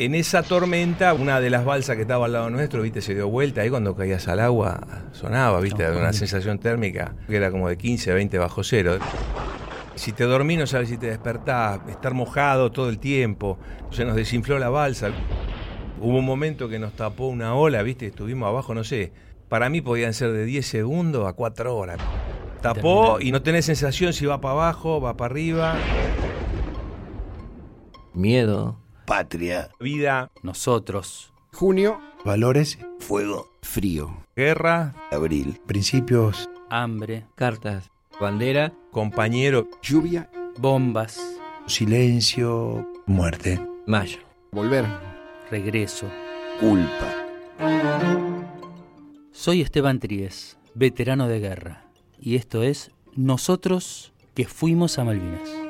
En esa tormenta, una de las balsas que estaba al lado nuestro, viste, se dio vuelta. Ahí cuando caías al agua, sonaba, viste, una sensación térmica que era como de 15 a 20 bajo cero. Si te dormís, no sabes si te despertás, estar mojado todo el tiempo. Se nos desinfló la balsa. Hubo un momento que nos tapó una ola, viste, estuvimos abajo, no sé. Para mí podían ser de 10 segundos a 4 horas. Tapó y no tenés sensación si va para abajo, va para arriba. Miedo. Patria. Vida. Nosotros. Junio. Valores. Fuego. Frío. Guerra. Abril. Principios. Hambre. Cartas. Bandera. Compañero. Lluvia. Bombas. Silencio. Muerte. Mayo. Volver. Regreso. Culpa. Soy Esteban Tries, veterano de guerra, y esto es Nosotros que fuimos a Malvinas.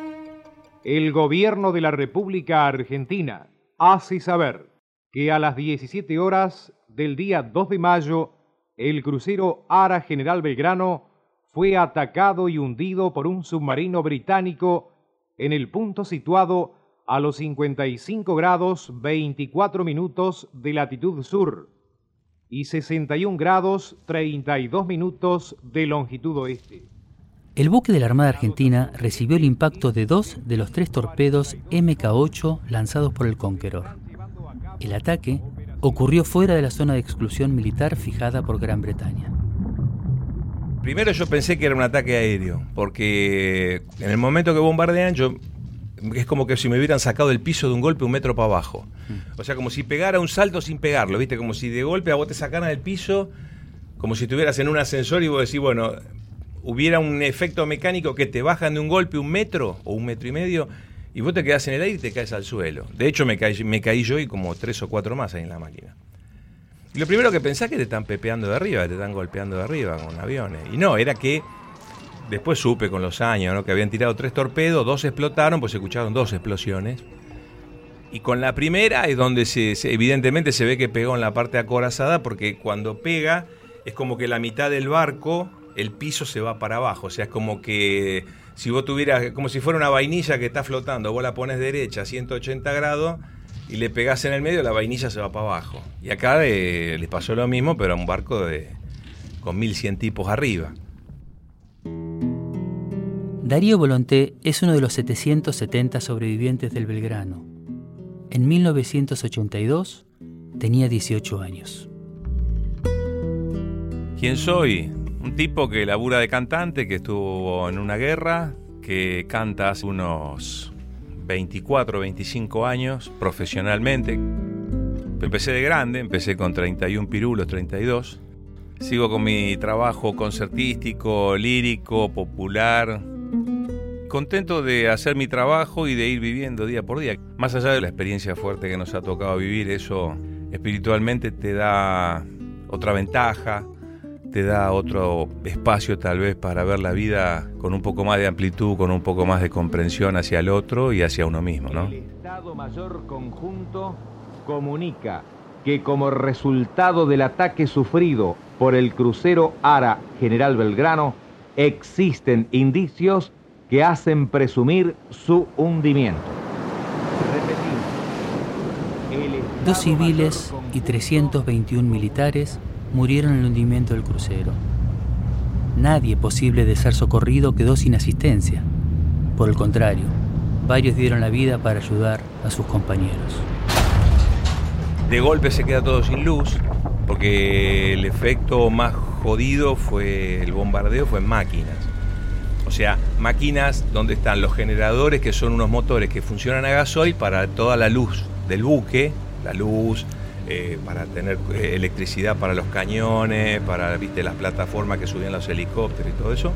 El gobierno de la República Argentina hace saber que a las 17 horas del día 2 de mayo, el crucero Ara General Belgrano fue atacado y hundido por un submarino británico en el punto situado a los 55 grados 24 minutos de latitud sur y 61 grados 32 minutos de longitud oeste. El buque de la Armada Argentina recibió el impacto de dos de los tres torpedos MK8 lanzados por el Conqueror. El ataque ocurrió fuera de la zona de exclusión militar fijada por Gran Bretaña. Primero yo pensé que era un ataque aéreo, porque en el momento que bombardean yo es como que si me hubieran sacado del piso de un golpe un metro para abajo. O sea, como si pegara un salto sin pegarlo, ¿viste? Como si de golpe a vos te sacaran del piso, como si estuvieras en un ascensor y vos decís, bueno, hubiera un efecto mecánico que te bajan de un golpe un metro o un metro y medio y vos te quedás en el aire y te caes al suelo. De hecho, me caí, me caí yo y como tres o cuatro más ahí en la máquina. Y lo primero que pensás es que te están pepeando de arriba, te están golpeando de arriba con aviones. Y no, era que después supe con los años ¿no? que habían tirado tres torpedos, dos explotaron, pues se escucharon dos explosiones. Y con la primera es donde se, evidentemente se ve que pegó en la parte acorazada porque cuando pega es como que la mitad del barco, el piso se va para abajo. O sea, es como que si vos tuvieras, como si fuera una vainilla que está flotando, vos la pones derecha a 180 grados y le pegás en el medio, la vainilla se va para abajo. Y acá eh, les pasó lo mismo, pero a un barco de, con 1100 tipos arriba. Darío Volonté es uno de los 770 sobrevivientes del Belgrano. En 1982 tenía 18 años. ¿Quién soy? Un tipo que labura de cantante, que estuvo en una guerra, que canta hace unos 24, 25 años profesionalmente. Empecé de grande, empecé con 31 pirulos, 32. Sigo con mi trabajo concertístico, lírico, popular, contento de hacer mi trabajo y de ir viviendo día por día. Más allá de la experiencia fuerte que nos ha tocado vivir, eso espiritualmente te da otra ventaja, te da otro espacio tal vez para ver la vida con un poco más de amplitud, con un poco más de comprensión hacia el otro y hacia uno mismo, ¿no? El Estado Mayor Conjunto comunica que como resultado del ataque sufrido por el crucero Ara General Belgrano, existen indicios que hacen presumir su hundimiento. Dos civiles y 321 militares murieron en el hundimiento del crucero. Nadie posible de ser socorrido quedó sin asistencia. Por el contrario, varios dieron la vida para ayudar a sus compañeros. De golpe se queda todo sin luz, porque el efecto más jodido fue el bombardeo, fue en máquinas. O sea, máquinas donde están los generadores, que son unos motores que funcionan a gasoil para toda la luz del buque, la luz, eh, para tener eh, electricidad para los cañones, para ¿viste, las plataformas que subían los helicópteros y todo eso.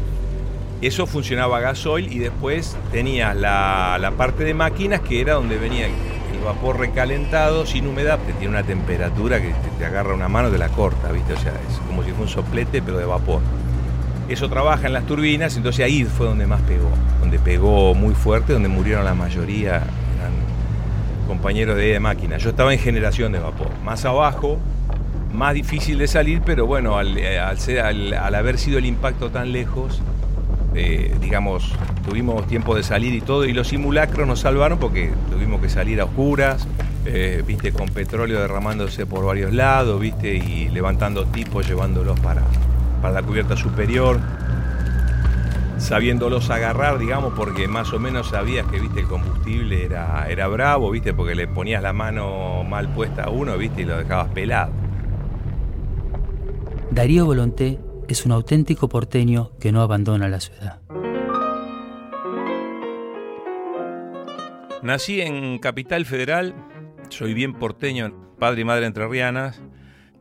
Eso funcionaba a gasoil y después tenías la, la parte de máquinas que era donde venía el vapor recalentado sin humedad, que tiene una temperatura que te, te agarra una mano de la corta, ¿viste? O sea, es como si fuera un soplete pero de vapor. Eso trabaja en las turbinas, entonces ahí fue donde más pegó, donde pegó muy fuerte, donde murieron la mayoría, compañeros de, de máquina. Yo estaba en generación de vapor, más abajo, más difícil de salir, pero bueno, al, al, ser- al haber sido el impacto tan lejos, eh, digamos, tuvimos tiempo de salir y todo, y los simulacros nos salvaron porque tuvimos que salir a oscuras, eh, viste, con petróleo derramándose por varios lados, viste, y levantando tipos, llevándolos para, para la cubierta superior, sabiéndolos agarrar, digamos, porque más o menos sabías que, viste, el combustible era, era bravo, viste, porque le ponías la mano mal puesta a uno, viste, y lo dejabas pelado. Darío Volonté es un auténtico porteño que no abandona la ciudad. Nací en Capital Federal, soy bien porteño, padre y madre entrerrianas.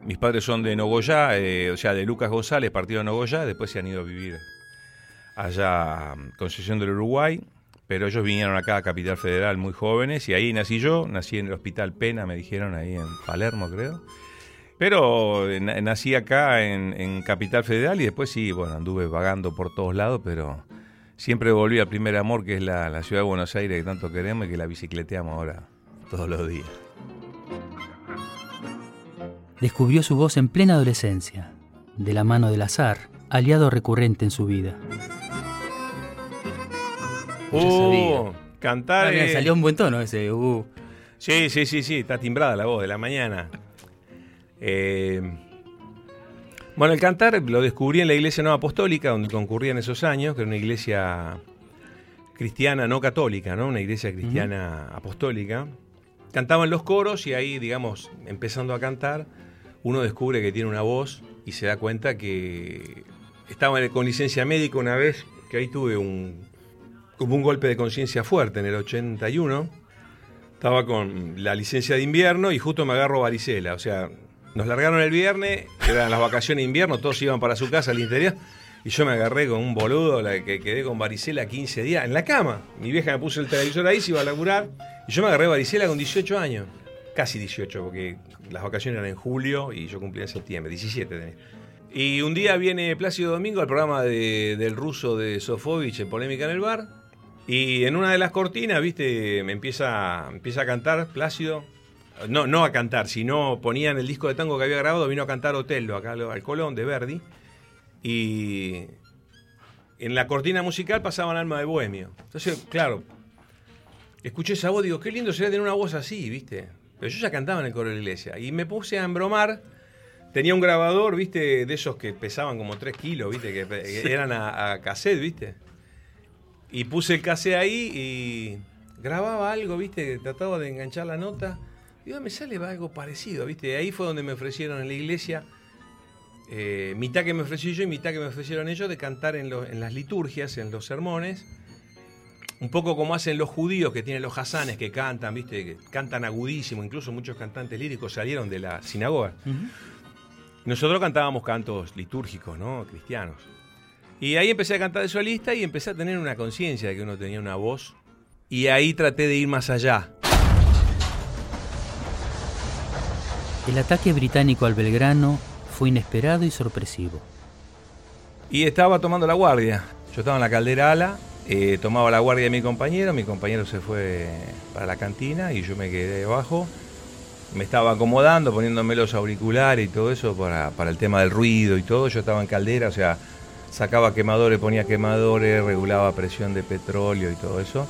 Mis padres son de Nogoyá, eh, o sea, de Lucas González, partido de Nogoyá, después se han ido a vivir allá a Concesión del Uruguay, pero ellos vinieron acá a Capital Federal muy jóvenes y ahí nací yo, nací en el Hospital Pena, me dijeron, ahí en Palermo creo. Pero eh, nací acá en, Capital Federal y después sí, bueno, anduve vagando por todos lados, pero siempre volví al primer amor, que es la, ciudad de Buenos Aires que tanto queremos y que la bicicleteamos ahora todos los días. Descubrió su voz en plena adolescencia, de la mano del azar, aliado recurrente en su vida. Uh, cantar. Ah, salió un buen tono ese. Uh. Sí, sí, sí, sí, está timbrada la voz de la mañana. Eh, bueno, el cantar lo descubrí en la iglesia no apostólica, donde concurría en esos años, que era una iglesia cristiana no católica, ¿no? Una iglesia cristiana apostólica. Cantaban los coros y ahí, digamos, empezando a cantar, uno descubre que tiene una voz y se da cuenta que estaba con licencia médica una vez, que ahí tuve un, como un golpe de conciencia fuerte en el 81. Estaba con la licencia de invierno y justo me agarro varicela, o sea, nos largaron el viernes, eran las vacaciones de invierno, todos iban para su casa al interior. Y yo me agarré con un boludo, la que quedé con varicela 15 días, en la cama. Mi vieja me puso el televisor ahí, se iba a laburar. Y yo me agarré varicela con 18 años. Casi 18, porque las vacaciones eran en julio y yo cumplía en septiembre, 17 tenía. Y un día viene Plácido Domingo al programa del ruso de Sofovich Polémica en el Bar. Y en una de las cortinas, viste, me empieza, empieza a cantar Plácido no, no a cantar, sino ponían el disco de tango que había grabado, vino a cantar Otello acá al Colón de Verdi. Y en la cortina musical pasaban Alma de Bohemio. Entonces, claro, escuché esa voz, digo, qué lindo sería tener una voz así, ¿viste? Pero yo ya cantaba en el coro de la iglesia. Y me puse a embromar. Tenía un grabador, ¿viste? De esos que pesaban como 3 kilos, ¿viste? Que, eran a, a, cassette, ¿viste? Y puse el cassette ahí y grababa algo, ¿viste? Trataba de enganchar la nota. Digo, me sale algo parecido, ¿viste? Ahí fue donde me ofrecieron en la iglesia, eh, mitad que me ofrecí yo y mitad que me ofrecieron ellos, de cantar en, las liturgias, en los sermones. Un poco como hacen los judíos que tienen los hasanes que cantan, ¿viste? Que cantan agudísimo, incluso muchos cantantes líricos salieron de la sinagoga. Nosotros cantábamos cantos litúrgicos, ¿no? Cristianos. Y ahí empecé a cantar de solista y empecé a tener una conciencia de que uno tenía una voz. Y ahí traté de ir más allá. El ataque británico al Belgrano fue inesperado y sorpresivo. Y estaba tomando la guardia. Yo estaba en la caldera ala, eh, tomaba la guardia de mi compañero, mi compañero se fue para la cantina y yo me quedé abajo. Me estaba acomodando, poniéndome los auriculares y todo eso para, para el tema del ruido y todo. Yo estaba en caldera, o sea, sacaba quemadores, ponía quemadores, regulaba presión de petróleo y todo eso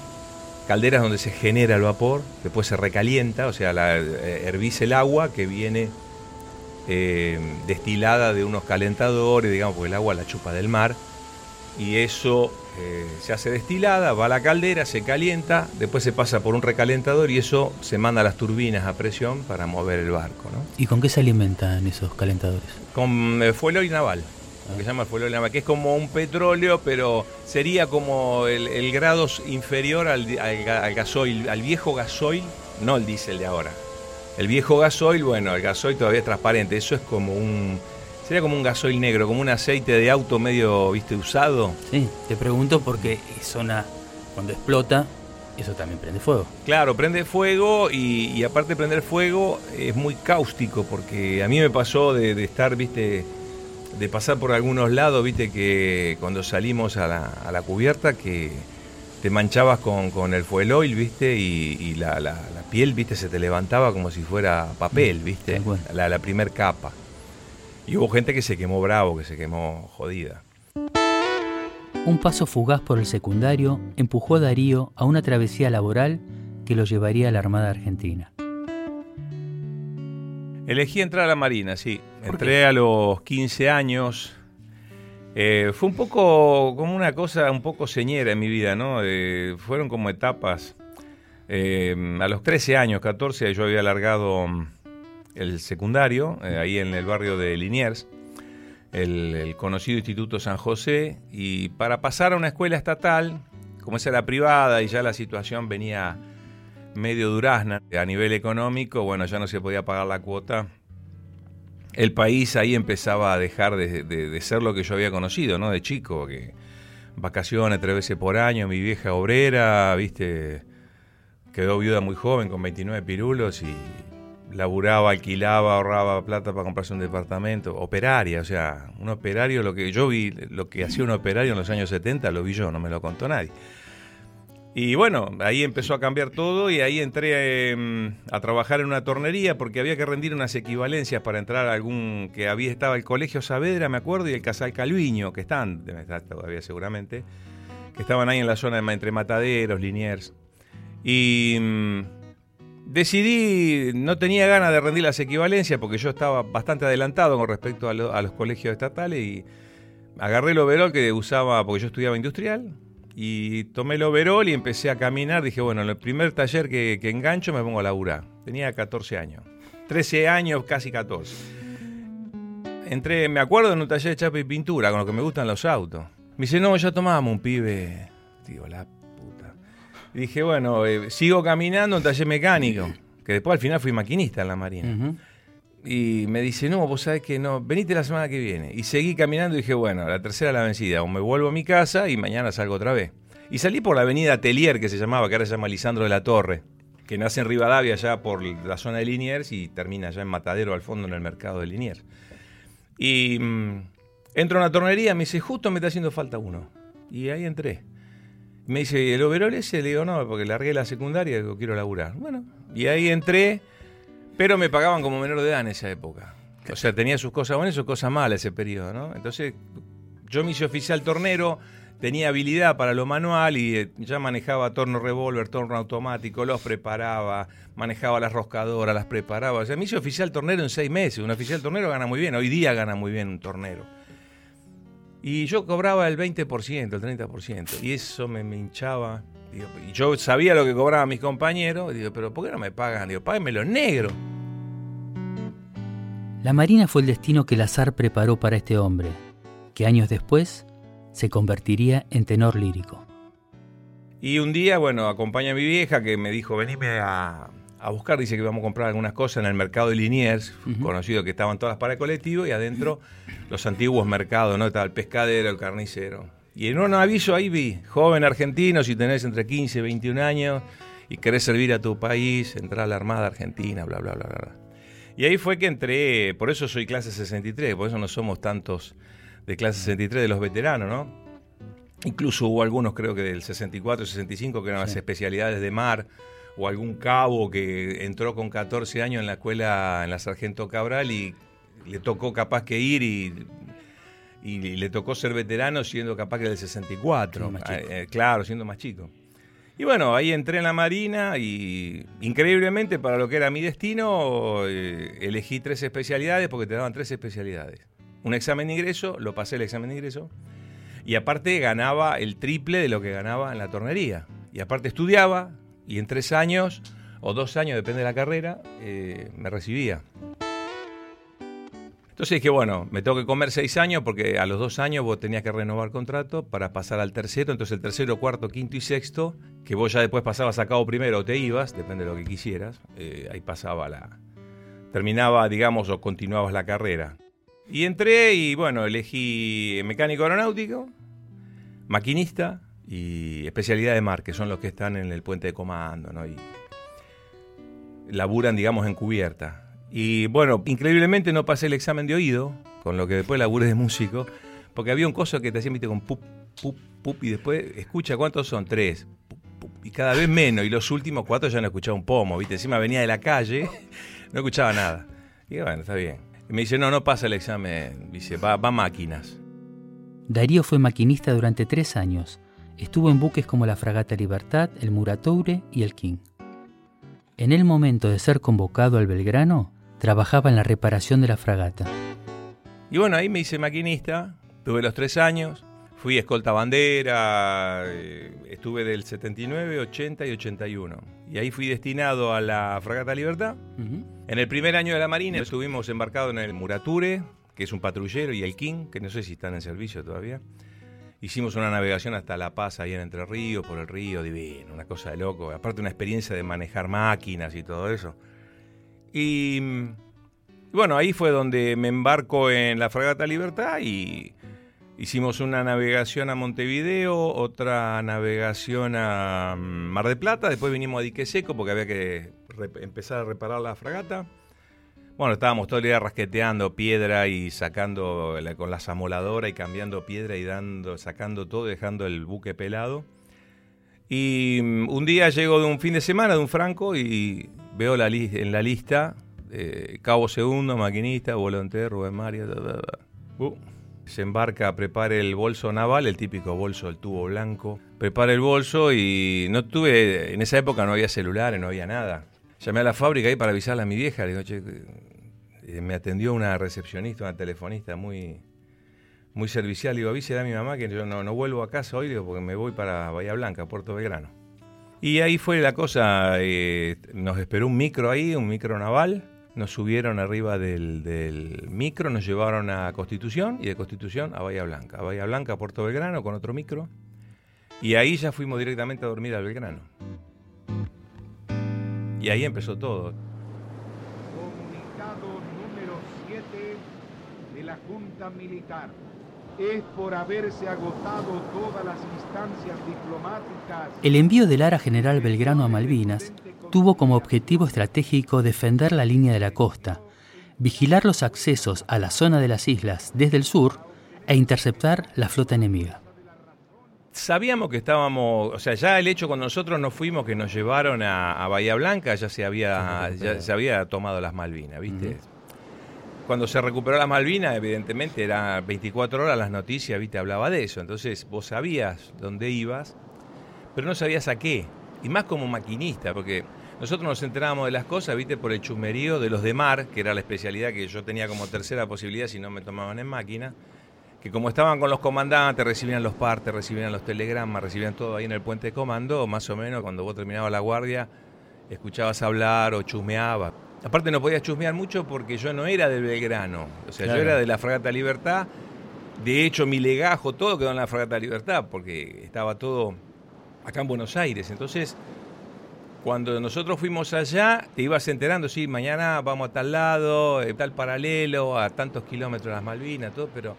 calderas donde se genera el vapor, después se recalienta, o sea, la, eh, hervís el agua que viene eh, destilada de unos calentadores, digamos, porque el agua la chupa del mar, y eso eh, se hace destilada, va a la caldera, se calienta, después se pasa por un recalentador y eso se manda a las turbinas a presión para mover el barco. ¿no? ¿Y con qué se alimentan esos calentadores? Con fuelo y naval que se llama el que es como un petróleo, pero sería como el, grado inferior al, gasoil, al viejo gasoil, no el diésel de ahora. El viejo gasoil, bueno, el gasoil todavía es transparente, eso es como un... Sería como un gasoil negro, como un aceite de auto medio, viste, usado. Sí, te pregunto porque zona, cuando explota, eso también prende fuego. Claro, prende fuego y, aparte de prender fuego es muy cáustico porque a mí me pasó de estar, viste, de pasar por algunos lados, viste que cuando salimos a la, cubierta que te manchabas con, el fuel oil, viste, y, la, piel, viste, se te levantaba como si fuera papel, mm, viste, la, la primer capa. Y hubo gente que se quemó bravo, que se quemó jodida. Un paso fugaz por el secundario empujó a Darío a una travesía laboral que lo llevaría a la Armada Argentina. Elegí entrar a la Marina, sí. Entré a los 15 años. Eh, fue un poco como una cosa un poco señera en mi vida, ¿no? Eh, fueron como etapas. Eh, a los 13 años, 14, yo había alargado mm, el secundario, ahí en el barrio de Liniers, el, el, conocido Instituto San José, y para pasar a una escuela estatal, como esa era privada y ya la situación venía medio durazna a nivel económico, bueno, ya no se podía pagar la cuota. El país ahí empezaba a dejar de, ser lo que yo había conocido, ¿no? De chico, que vacaciones tres veces por año, mi vieja obrera, viste, quedó viuda muy joven con 29 pirulos y laburaba, alquilaba, ahorraba plata para comprarse un departamento, operaria, o sea, un operario, lo que yo vi, lo que hacía un operario en los años 70, lo vi yo, no me lo contó nadie. Y bueno, ahí empezó a cambiar todo y ahí entré em, a trabajar en una tornería porque había que rendir unas equivalencias para entrar a algún que había estaba el Colegio Saavedra, me acuerdo, y el Casal Calviño, que están, estar todavía seguramente, que estaban ahí en la zona entre Mataderos, Liniers. Y em, decidí, no tenía ganas de rendir las equivalencias porque yo estaba bastante adelantado con respecto a, a los colegios estatales y agarré el overol que usaba porque yo estudiaba industrial y tomé el overol y empecé a caminar. Dije, bueno, en el primer taller que, engancho me pongo a laburar. Tenía 14 años. 13 años, casi 14. Entré, me acuerdo, en un taller de chapa y pintura, con lo que me gustan los autos. Me dice, no, ya tomábamos un pibe. Digo, la puta. Y dije, bueno, eh, sigo caminando en un taller mecánico. Que después al final fui maquinista en la Marina. Y me dice, no, vos sabés que no, venite la semana que viene. Y seguí caminando y dije, bueno, la tercera la vencida, o me vuelvo a mi casa y mañana salgo otra vez. Y salí por la avenida Telier, que se llamaba, que ahora se llama Lisandro de la Torre, que nace en Rivadavia, ya por la zona de Liniers, y termina ya en Matadero, al fondo, en el mercado de Liniers. Y mm, entro a una tornería, me dice, justo me está haciendo falta uno. Y ahí entré. Me dice, ¿el overol ese? Le digo, no, porque largué la secundaria digo, quiero laburar. Bueno, y ahí entré pero me pagaban como menor de edad en esa época. O sea, tenía sus cosas buenas y sus cosas malas ese periodo, ¿no? Entonces, yo me hice oficial tornero, tenía habilidad para lo manual y eh, ya manejaba torno revólver, torno automático, los preparaba, manejaba las roscadoras, las preparaba. O sea, me hice oficial tornero en seis meses. Un oficial tornero gana muy bien, hoy día gana muy bien un tornero. Y yo cobraba el 20%, el 30%, y eso me, me hinchaba y yo sabía lo que cobraban mis compañeros, digo, pero ¿por qué no me pagan? Digo, páguenmelo negro. La Marina fue el destino que el azar preparó para este hombre, que años después se convertiría en tenor lírico. Y un día, bueno, acompaña a mi vieja que me dijo, venime a, buscar, dice que vamos a comprar algunas cosas en el mercado de Liniers, conocido que estaban todas para el colectivo, y adentro los antiguos mercados, ¿no? Estaba el pescadero, el carnicero. Y en un aviso ahí vi, joven argentino, si tenés entre 15 y 21 años y querés servir a tu país, entrar a la Armada Argentina, bla, bla, bla, bla. Y ahí fue que entré, por eso soy clase 63, por eso no somos tantos de clase 63 de los veteranos, ¿no? Incluso hubo algunos, creo que del 64 y 65, que eran las especialidades de mar, o algún cabo que entró con 14 años en la escuela, en la Sargento Cabral, y le tocó capaz que ir y y le tocó ser veterano siendo capaz que del 64, eh, eh, claro, siendo más chico. Y bueno, ahí entré en la Marina y increíblemente para lo que era mi destino, eh, elegí tres especialidades porque te daban tres especialidades. Un examen de ingreso, lo pasé el examen de ingreso, y aparte ganaba el triple de lo que ganaba en la tornería. Y aparte estudiaba, y en tres años, o dos años, depende de la carrera, me recibía. Entonces dije, bueno, me tengo que comer seis años porque a los dos años vos tenías que renovar contrato para pasar al tercero. Entonces el tercero, cuarto, quinto y sexto, que vos ya después pasabas a cabo primero o te ibas, depende de lo que quisieras, eh, ahí pasaba la... Terminaba, digamos, o continuabas la carrera. Y entré y bueno, elegí mecánico aeronáutico, maquinista y especialidad de mar, que son los que están en el puente de comando, ¿no? Y laburan, digamos, en cubierta. Y bueno, increíblemente no pasé el examen de oído, con lo que después laburé de músico, porque había un coso que te hacía, viste, con pup, pup, pup, y después escucha cuántos son, tres, y cada vez menos, y los últimos cuatro ya no escuchaba un pomo, viste, encima venía de la calle, no escuchaba nada. Y bueno, está bien. Y me dice, no, no pasa el examen, dice, va, va máquinas. Darío fue maquinista durante tres años. Estuvo en buques como la Fragata Libertad, el Muratoure y el King. En el momento de ser convocado al Belgrano, trabajaba en la reparación de la fragata. Y bueno, ahí me hice maquinista, tuve los tres años, fui escolta bandera, eh, estuve del 79, 80 y 81. Y ahí fui destinado a la Fragata Libertad. En el primer año de la Marina estuvimos embarcados en el Murature, que es un patrullero, y el King, que no sé si están en servicio todavía. Hicimos una navegación hasta La Paz, ahí en Entre Ríos, por el río, divino, una cosa de loco. Aparte una experiencia de manejar máquinas y todo eso. Y bueno, ahí fue donde me embarco en la Fragata Libertad y hicimos una navegación a Montevideo, otra navegación a Mar de Plata, después vinimos a Dique Seco porque había que empezar a reparar la fragata. Bueno, estábamos todo el día rasqueteando piedra y sacando con la zamoladora y cambiando piedra y dando, sacando todo, dejando el buque pelado. Y mm, un día llego de un fin de semana de un franco y veo la en la lista eh, Cabo Segundo, maquinista, volante, Rubén Mario. Uh, se embarca, prepara el bolso naval, el típico bolso, el tubo blanco. Prepara el bolso y no tuve, en esa época no había celulares, no había nada Llamé a la fábrica ahí para avisarle a mi vieja. Le digo, eh, me atendió una recepcionista, una telefonista muy, muy servicial. Le digo, avísele a mi mamá que yo no, vuelvo a casa hoy porque me voy para Bahía Blanca, Puerto Belgrano. Y ahí fue la cosa. Eh, nos esperó un micro ahí, un micro naval. Nos subieron arriba del, micro, nos llevaron a Constitución y de Constitución a Bahía Blanca. A Bahía Blanca, Puerto Belgrano, con otro micro. Y ahí ya fuimos directamente a dormir al Belgrano. Y ahí empezó todo. Comunicado número 7 de la Junta Militar. Es por haberse agotado todas las instancias diplomáticas. El envío del Ara General Belgrano a Malvinas tuvo como objetivo estratégico defender la línea de la costa, vigilar los accesos a la zona de las islas desde el sur e interceptar la flota enemiga sabíamos que estábamos, o sea, ya el hecho cuando nosotros nos fuimos que nos llevaron a, Bahía Blanca ya se había, ya se había tomado las Malvinas, ¿viste? Cuando se recuperó las Malvinas, evidentemente era 24 horas las noticias, ¿viste? Hablaba de eso. Entonces vos sabías dónde ibas, pero no sabías a qué. Y más como maquinista, porque nosotros nos enterábamos de las cosas, ¿viste? Por el chumerío de los de mar, que era la especialidad que yo tenía como tercera posibilidad si no me tomaban en máquina que como estaban con los comandantes, recibían los partes, recibían los telegramas, recibían todo ahí en el puente de comando, más o menos cuando vos terminabas la guardia, escuchabas hablar o chusmeabas. Aparte no podías chusmear mucho porque yo no era del Belgrano, o sea, yo era de la Fragata Libertad, de hecho mi legajo, todo quedó en la Fragata Libertad, porque estaba todo acá en Buenos Aires, entonces... Cuando nosotros fuimos allá, te ibas enterando, sí, mañana vamos a tal lado, eh, tal paralelo, a tantos kilómetros de las Malvinas, todo, pero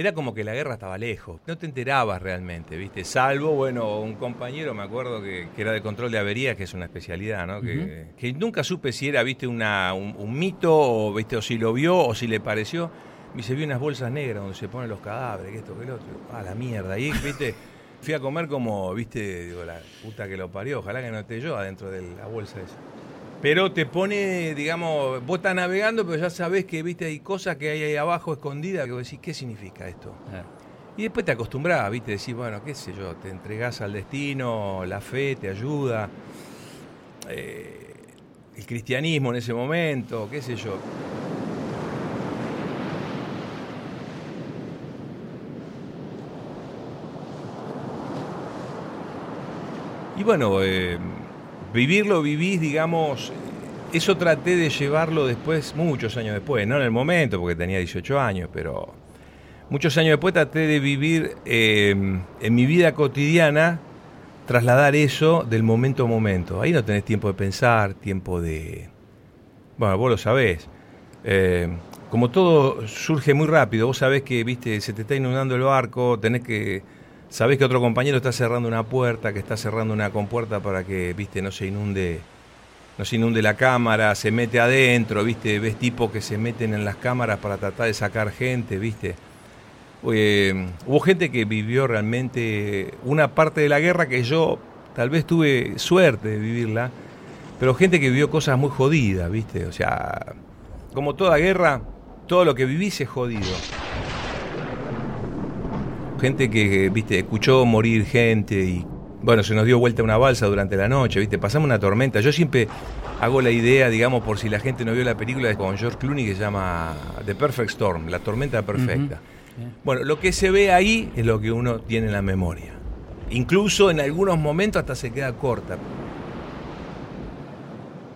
era como que la guerra estaba lejos, no te enterabas realmente, ¿viste? Salvo, bueno, un compañero, me acuerdo que, era de control de averías, que es una especialidad, ¿no? que, nunca supe si era, ¿viste? Una, un, mito, o, ¿viste? o si lo vio, o si le pareció. Me dice, vi unas bolsas negras donde se ponen los cadáveres, que esto, que lo otro. Ah, la mierda. Y, ¿viste? Fui a comer como, ¿viste? Digo, la puta que lo parió, ojalá que no esté yo adentro de la bolsa esa. Pero te pone, digamos, vos estás navegando, pero ya sabés que viste hay cosas que hay ahí abajo escondidas que vos decís, ¿qué significa esto? Ah. Y después te acostumbras, viste, decís, bueno, qué sé yo, te entregás al destino, la fe te ayuda, eh, el cristianismo en ese momento, qué sé yo. Y bueno, eh, vivirlo vivís, digamos, eso traté de llevarlo después, muchos años después, no en el momento, porque tenía 18 años, pero muchos años después traté de vivir eh, en mi vida cotidiana, trasladar eso del momento a momento. Ahí no tenés tiempo de pensar, tiempo de... Bueno, vos lo sabés. Eh, como todo surge muy rápido, vos sabés que, viste, se te está inundando el barco, tenés que sabés que otro compañero está cerrando una puerta, que está cerrando una compuerta para que, viste, no se inunde, no se inunde la cámara, se mete adentro, viste, ves tipos que se meten en las cámaras para tratar de sacar gente, viste. hubo gente que vivió realmente una parte de la guerra que yo tal vez tuve suerte de vivirla, pero gente que vivió cosas muy jodidas, viste, o sea, como toda guerra, todo lo que vivís es jodido gente que, viste, escuchó morir gente y Bueno, se nos dio vuelta una balsa durante la noche, ¿viste? Pasamos una tormenta. Yo siempre hago la idea, digamos, por si la gente no vio la película con George Clooney que se llama The Perfect Storm, la tormenta perfecta. Bueno, lo que se ve ahí es lo que uno tiene en la memoria. Incluso en algunos momentos hasta se queda corta.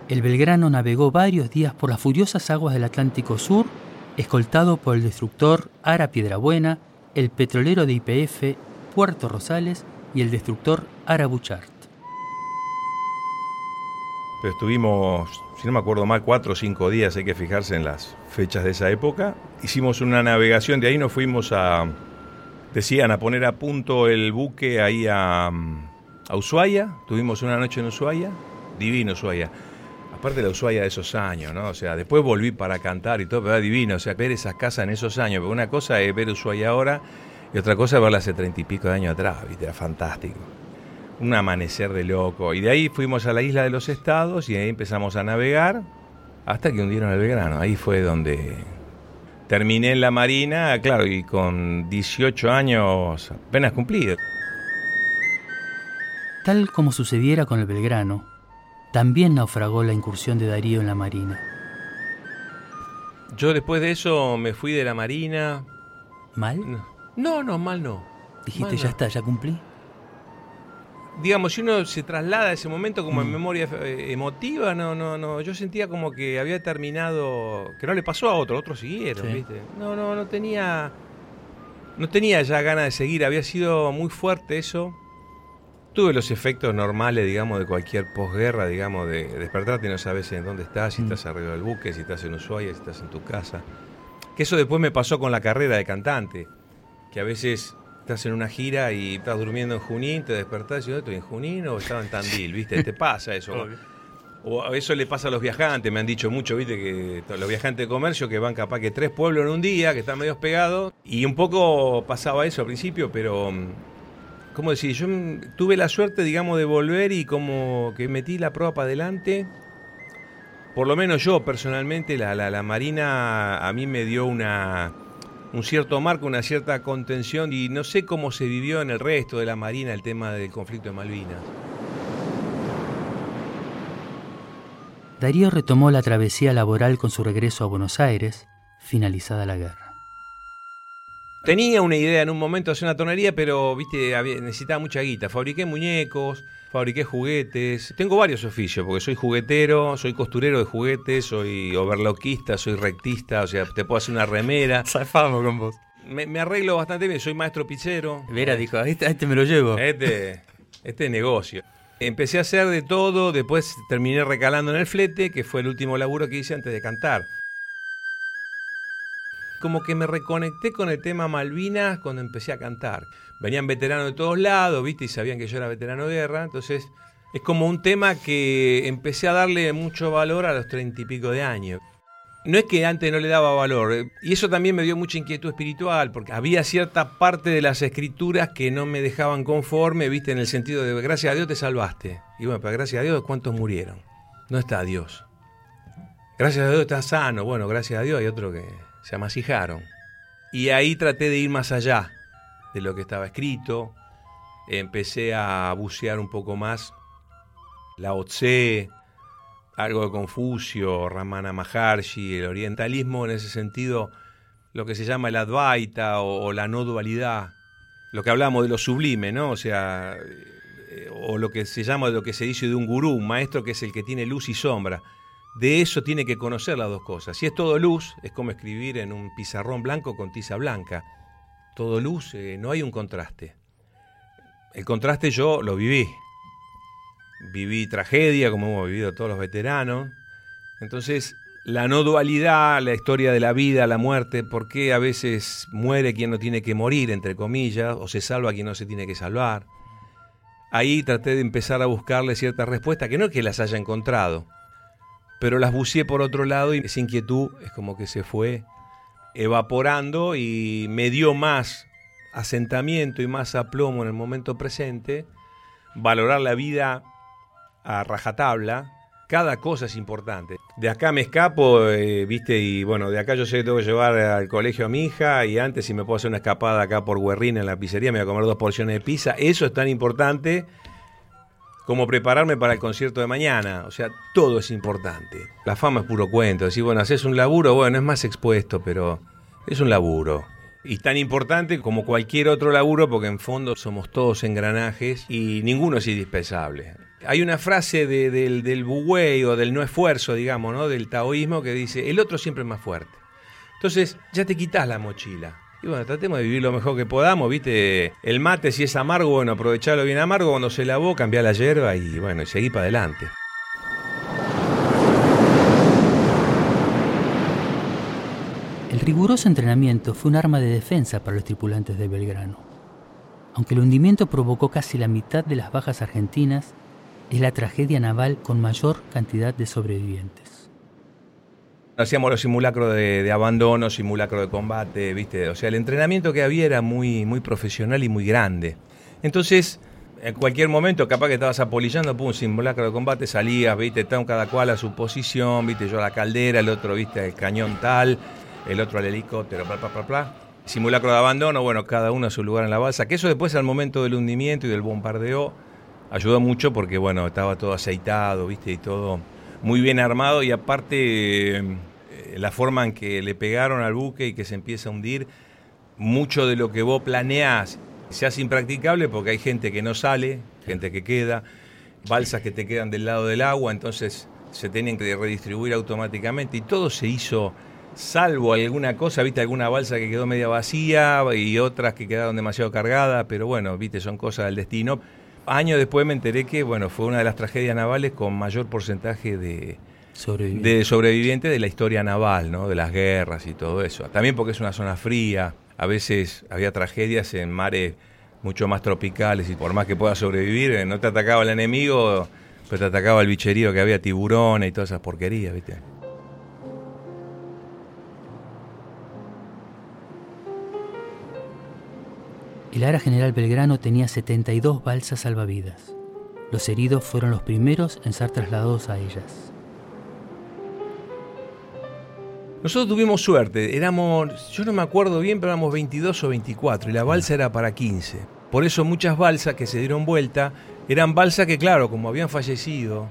El Belgrano navegó varios días por las furiosas aguas del Atlántico Sur, escoltado por el destructor Ara Piedrabuena, el petrolero de IPF Puerto Rosales y el destructor Ara Buchart. Pero estuvimos, si no me acuerdo mal, cuatro o cinco días, hay que fijarse en las fechas de esa época. Hicimos una navegación, de ahí nos fuimos a, decían, a poner a punto el buque ahí a, a Ushuaia. Tuvimos una noche en Ushuaia, divino Ushuaia. Aparte de la Ushuaia de esos años, ¿no? O sea, después volví para cantar y todo, pero era divino. O sea, ver esas casas en esos años. Porque una cosa es ver Ushuaia ahora y otra cosa es verla hace treinta y pico de años atrás, ¿viste? Era fantástico un amanecer de loco. Y de ahí fuimos a la isla de los estados y ahí empezamos a navegar hasta que hundieron el Belgrano. Ahí fue donde terminé en la marina, claro, y con 18 años apenas cumplidos. Tal como sucediera con el Belgrano, también naufragó la incursión de Darío en la marina. Yo después de eso me fui de la marina. ¿Mal? No, no, mal no. Dijiste, Mal ya no. está, ya cumplí. digamos, si uno se traslada a ese momento como en Mm. memoria eh, emotiva, no, no, no, yo sentía como que había terminado, que no le pasó a otro, otros siguieron, Sí. ¿viste? No, no, no tenía, no tenía ya ganas de seguir, había sido muy fuerte eso. Tuve los efectos normales, digamos, de cualquier posguerra, digamos, de despertarte y no sabes en dónde estás, si Mm. estás arriba del buque, si estás en Ushuaia, si estás en tu casa. Que eso después me pasó con la carrera de cantante, que a veces estás en una gira y estás durmiendo en Junín, te despertás y yo estoy en Junín o estaba en Tandil, ¿viste? Te pasa eso. O eso le pasa a los viajantes, me han dicho mucho, ¿viste? Que los viajantes de comercio que van capaz que tres pueblos en un día, que están medio pegados. Y un poco pasaba eso al principio, pero... ¿Cómo decir? Yo mm, tuve la suerte, digamos, de volver y como que metí la prueba para adelante. Por lo menos yo personalmente, la, la, la Marina a mí me dio una, un cierto marco, una cierta contención y no sé cómo se vivió en el resto de la Marina el tema del conflicto de Malvinas. Darío retomó la travesía laboral con su regreso a Buenos Aires, finalizada la guerra. Tenía una idea en un momento de hacer una tornería, pero viste, necesitaba mucha guita. Fabriqué muñecos, fabriqué juguetes. Tengo varios oficios, porque soy juguetero, soy costurero de juguetes, soy overlockista, soy rectista, o sea, te puedo hacer una remera. Zafamos con vos. Me, me arreglo bastante bien, soy maestro pizzero. Vera dijo, a este, a este me lo llevo. Este, este es negocio. Empecé a hacer de todo, después terminé recalando en el flete, que fue el último laburo que hice antes de cantar. Como que me reconecté con el tema Malvinas cuando empecé a cantar. Venían veteranos de todos lados, ¿viste? Y sabían que yo era veterano de guerra. Entonces, es como un tema que empecé a darle mucho valor a los treinta y pico de años. No es que antes no le daba valor, eh, y eso también me dio mucha inquietud espiritual, porque había cierta parte de las escrituras que no me dejaban conforme, viste, en el sentido de gracias a Dios te salvaste. Y bueno, pero gracias a Dios, ¿cuántos murieron? No está Dios. Gracias a Dios estás sano. Bueno, gracias a Dios hay otro que se amasijaron. Y ahí traté de ir más allá de lo que estaba escrito. Empecé a bucear un poco más la Tse, algo de Confucio, Ramana Maharshi, el orientalismo en ese sentido, lo que se llama el Advaita o, la no dualidad, lo que hablamos de lo sublime, ¿no? O sea, eh, o lo que se llama, lo que se dice de un gurú, un maestro que es el que tiene luz y sombra. De eso tiene que conocer las dos cosas. Si es todo luz, es como escribir en un pizarrón blanco con tiza blanca. Todo luz, eh, no hay un contraste. El contraste yo lo viví. Viví tragedia, como hemos vivido todos los veteranos. Entonces, la no dualidad, la historia de la vida, la muerte, por qué a veces muere quien no tiene que morir, entre comillas, o se salva quien no se tiene que salvar. Ahí traté de empezar a buscarle ciertas respuestas, que no es que las haya encontrado, pero las buceé por otro lado y esa inquietud es como que se fue evaporando y me dio más asentamiento y más aplomo en el momento presente, valorar la vida a rajatabla, cada cosa es importante. De acá me escapo, eh, viste, y bueno, de acá yo sé que tengo que llevar al colegio a mi hija y antes si me puedo hacer una escapada acá por Guerrina en la pizzería me voy a comer dos porciones de pizza, eso es tan importante cómo prepararme para el concierto de mañana. O sea, todo es importante. La fama es puro cuento. Decir, bueno, haces un laburo, bueno, es más expuesto, pero es un laburo. Y tan importante como cualquier otro laburo, porque en fondo somos todos engranajes y ninguno es indispensable. Hay una frase del, del o del no esfuerzo, digamos, ¿no? del taoísmo que dice, el otro siempre es más fuerte. Entonces ya te quitas la mochila. Y bueno, tratemos de vivir lo mejor que podamos, ¿viste? El mate, si es amargo, bueno, aprovecharlo bien amargo. Cuando se lavó, cambiar la hierba y bueno, y seguir para adelante. El riguroso entrenamiento fue un arma de defensa para los tripulantes de Belgrano. Aunque el hundimiento provocó casi la mitad de las bajas argentinas, es la tragedia naval con mayor cantidad de sobrevivientes. Hacíamos los simulacros de, abandono, simulacro de combate, ¿viste? O sea, el entrenamiento que había era muy, muy profesional y muy grande. Entonces, en cualquier momento, capaz que estabas apolillando, pum, simulacro de combate, salías, ¿viste? Estaban cada cual a su posición, ¿viste? Yo a la caldera, el otro, ¿viste? El cañón tal el otro al helicóptero, bla, bla, bla, bla. Simulacro de abandono, bueno, cada uno a su lugar en la balsa. Que eso después al momento del hundimiento y del bombardeo ayudó mucho porque, bueno, estaba todo aceitado, ¿viste? Y todo muy bien armado y aparte eh, la forma en que le pegaron al buque y que se empieza a hundir, mucho de lo que vos planeás se hace impracticable porque hay gente que no sale, gente que queda, balsas que te quedan del lado del agua, entonces se tienen que redistribuir automáticamente y todo se hizo salvo alguna cosa, viste alguna balsa que quedó media vacía y otras que quedaron demasiado cargadas, pero bueno, viste, son cosas del destino. Años después me enteré que, bueno, fue una de las tragedias navales con mayor porcentaje de, de sobrevivientes de la historia naval, ¿no? De las guerras y todo eso. También porque es una zona fría, a veces había tragedias en mares mucho más tropicales y por más que puedas sobrevivir, eh, no te atacaba el enemigo, pero te atacaba el bicherío que había tiburones y todas esas porquerías, ¿viste? El Ara General Belgrano tenía 72 balsas salvavidas. Los heridos fueron los primeros en ser trasladados a ellas. Nosotros tuvimos suerte, éramos, yo no me acuerdo bien, pero éramos 22 o 24 y la balsa era para 15. Por eso muchas balsas que se dieron vuelta eran balsas que, claro, como habían fallecido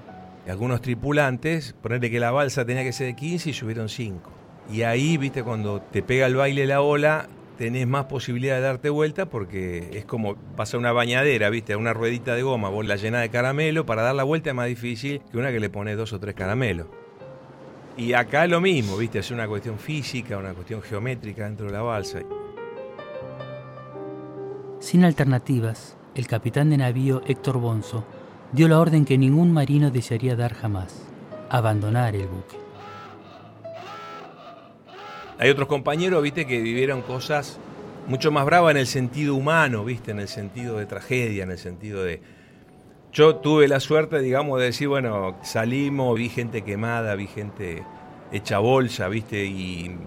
algunos tripulantes, ponerle que la balsa tenía que ser de 15 y subieron 5. Y ahí, viste, cuando te pega el baile la ola, tenés más posibilidad de darte vuelta porque es como pasar una bañadera, ¿viste? Una ruedita de goma, vos la llenás de caramelo, para dar la vuelta es más difícil que una que le pones dos o tres caramelos. Y acá lo mismo, ¿viste? Es una cuestión física, una cuestión geométrica dentro de la balsa. Sin alternativas, el capitán de navío Héctor Bonzo dio la orden que ningún marino desearía dar jamás, abandonar el buque. Hay otros compañeros, viste, que vivieron cosas mucho más bravas en el sentido humano, viste, en el sentido de tragedia, en el sentido de... Yo tuve la suerte, digamos, de decir, bueno, salimos, vi gente quemada, vi gente hecha bolsa, viste, y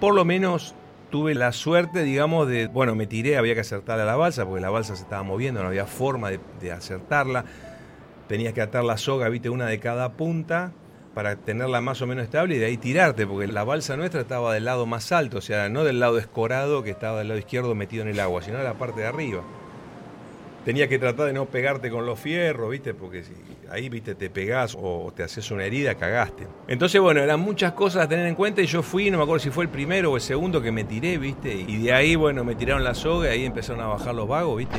por lo menos tuve la suerte, digamos, de, bueno, me tiré, había que acertar a la balsa, porque la balsa se estaba moviendo, no había forma de, de acertarla. Tenías que atar la soga, viste, una de cada punta, para tenerla más o menos estable y de ahí tirarte, porque la balsa nuestra estaba del lado más alto, o sea, no del lado escorado que estaba del lado izquierdo metido en el agua, sino de la parte de arriba. Tenía que tratar de no pegarte con los fierros, ¿viste? Porque si ahí, ¿viste? Te pegás o te haces una herida, cagaste. Entonces, bueno, eran muchas cosas a tener en cuenta y yo fui, no me acuerdo si fue el primero o el segundo que me tiré, ¿viste? Y de ahí, bueno, me tiraron la soga y ahí empezaron a bajar los vagos, ¿viste?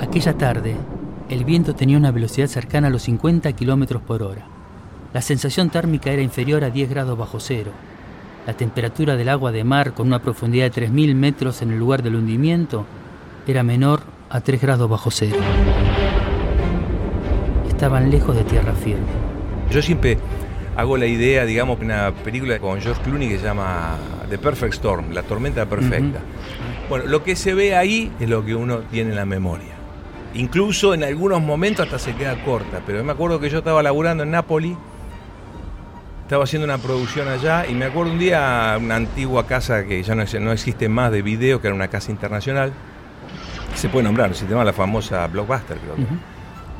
Aquella tarde, el viento tenía una velocidad cercana a los 50 kilómetros por hora. La sensación térmica era inferior a 10 grados bajo cero. La temperatura del agua de mar, con una profundidad de 3.000 metros en el lugar del hundimiento, era menor a 3 grados bajo cero. Estaban lejos de tierra firme. Yo siempre hago la idea, digamos, de una película con George Clooney que se llama The Perfect Storm, la tormenta perfecta. Bueno, lo que se ve ahí es lo que uno tiene en la memoria. Incluso en algunos momentos hasta se queda corta. Pero me acuerdo que yo estaba laburando en Nápoli, estaba haciendo una producción allá y me acuerdo un día una antigua casa que ya no, no existe más de video, que era una casa internacional. Se puede nombrar, se llama la famosa Blockbuster, creo que.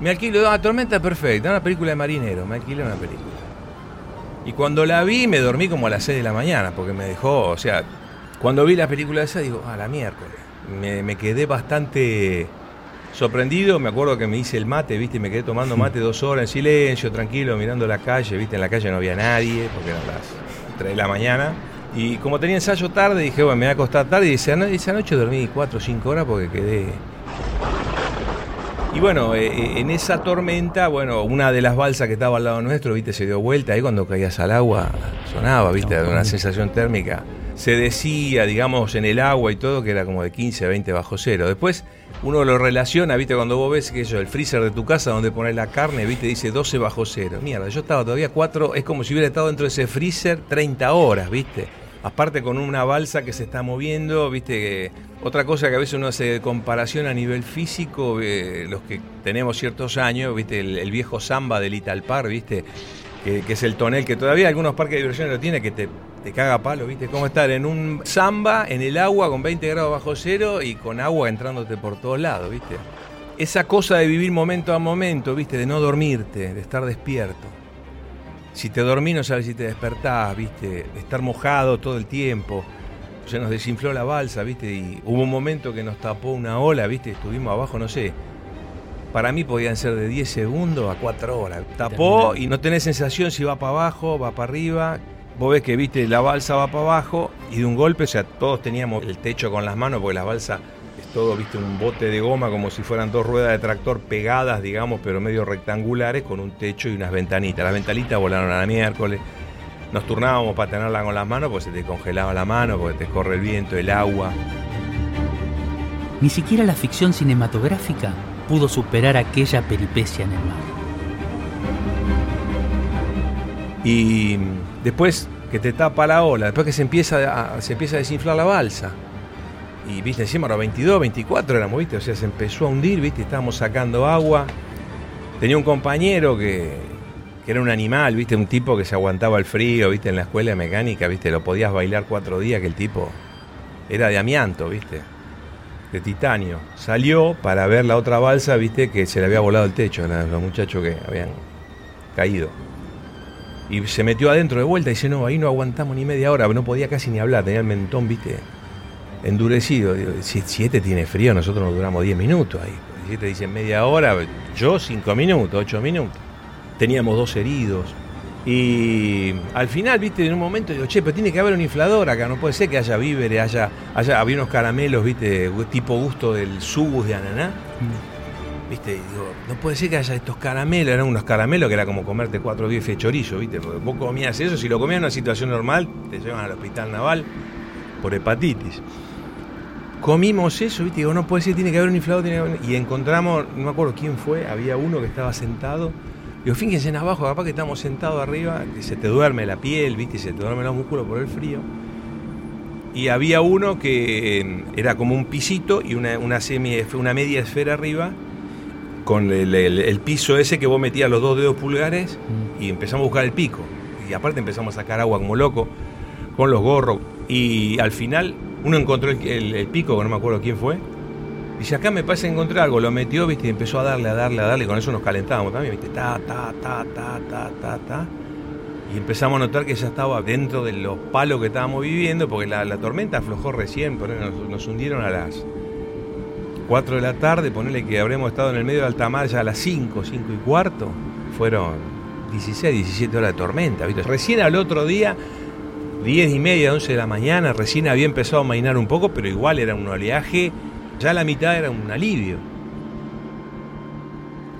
Me alquilo, ah, tormenta perfecta, una película de marinero, me alquilé una película. Y cuando la vi me dormí como a las 6 de la mañana, porque me dejó, o sea, cuando vi la película esa digo, ah, la miércoles me, me quedé bastante sorprendido. Me acuerdo que me hice el mate, ¿viste? Me quedé tomando mate dos horas en silencio, tranquilo, mirando la calle, ¿viste? En la calle no había nadie, porque eran las 3 de la mañana. Y como tenía ensayo tarde, dije, bueno, me voy a acostar tarde. Y esa, no- esa noche dormí 4 o 5 horas porque quedé. Y bueno, eh, eh, en esa tormenta, bueno, una de las balsas que estaba al lado nuestro, viste, se dio vuelta. Ahí cuando caías al agua, sonaba, viste, una sensación térmica. Se decía, digamos, en el agua y todo, que era como de 15 a 20 bajo cero. Después uno lo relaciona, viste, cuando vos ves que yo, el freezer de tu casa donde pones la carne, viste, dice 12 bajo cero. Mierda, yo estaba todavía 4, es como si hubiera estado dentro de ese freezer 30 horas, viste. Aparte con una balsa que se está moviendo, viste, que- otra cosa que a veces uno hace comparación a nivel físico, eh, los que tenemos ciertos años, viste, el, el viejo samba del Italpar, viste, que, que es el tonel que todavía algunos parques de diversiones lo tiene, que te, te caga palo, viste, cómo estar en un samba, en el agua con 20 grados bajo cero y con agua entrándote por todos lados, viste. Esa cosa de vivir momento a momento, viste, de no dormirte, de estar despierto. Si te dormís no sabes si te despertás, viste, de estar mojado todo el tiempo. Se nos desinfló la balsa, viste, y hubo un momento que nos tapó una ola, viste, estuvimos abajo, no sé. Para mí podían ser de 10 segundos a 4 horas. Tapó y no tenés sensación si va para abajo, va para arriba. Vos ves que, viste, la balsa va para abajo y de un golpe, o sea, todos teníamos el techo con las manos porque la balsa es todo, viste, un bote de goma como si fueran dos ruedas de tractor pegadas, digamos, pero medio rectangulares con un techo y unas ventanitas. Las ventanitas volaron a la miércoles. Nos turnábamos para tenerla con las manos porque se te congelaba la mano, porque te corre el viento, el agua. Ni siquiera la ficción cinematográfica pudo superar aquella peripecia en el mar. Y después que te tapa la ola, después que se empieza a, se empieza a desinflar la balsa. Y viste, encima a los 22, 24 éramos, viste, o sea, se empezó a hundir, viste, estábamos sacando agua. Tenía un compañero que, que era un animal, viste, un tipo que se aguantaba el frío, viste, en la escuela de mecánica, viste, lo podías bailar cuatro días, que el tipo era de amianto, viste, de titanio. Salió para ver la otra balsa, viste, que se le había volado el techo, a los muchachos que habían caído. Y se metió adentro de vuelta y dice, no, ahí no aguantamos ni media hora, no podía casi ni hablar, tenía el mentón, viste, endurecido. Digo, si, si este tiene frío, nosotros nos duramos 10 minutos ahí. Si este dice media hora, yo 5 minutos, 8 minutos. Teníamos dos heridos. Y al final, viste, en un momento digo, che, pero tiene que haber un inflador acá, no puede ser que haya víveres, haya, haya había unos caramelos, viste, tipo gusto del subus de ananá. Viste, digo, no puede ser que haya estos caramelos, eran unos caramelos que era como comerte cuatro bifes de chorizo, viste, porque vos comías eso, si lo comías en una situación normal, te llevan al hospital naval por hepatitis. Comimos eso, viste, digo, no puede ser, tiene que haber un inflador, tiene que haber... y encontramos, no me acuerdo quién fue, había uno que estaba sentado, digo, fíjense en abajo, capaz que estamos sentados arriba, que se te duerme la piel, viste, se te duermen los músculos por el frío. Y había uno que eh, era como un pisito y una, semi, una media esfera arriba, con el, piso ese que vos metías los dos dedos pulgares y empezamos a buscar el pico. Y aparte empezamos a sacar agua como loco con los gorros. Y al final uno encontró el, el- pico, no me acuerdo quién fue. Dice, acá me parece encontrar algo. Lo metió, viste, y empezó a darle, a darle, a darle. Y con eso nos calentábamos también, viste. Ta, ta, ta, ta, ta, ta, ta. Y empezamos a notar que ya estaba dentro de los palos que estábamos viviendo, porque la, tormenta aflojó recién, nos, nos hundieron a las 4 de la tarde, ponele que habremos estado en el medio de alta mar ya a las 5, 5 y cuarto. Fueron 16, 17 horas de tormenta. Recién al otro día, 10 y media, 11 de la mañana, recién había empezado a mainar un poco, pero igual era un oleaje, ya la mitad era un alivio.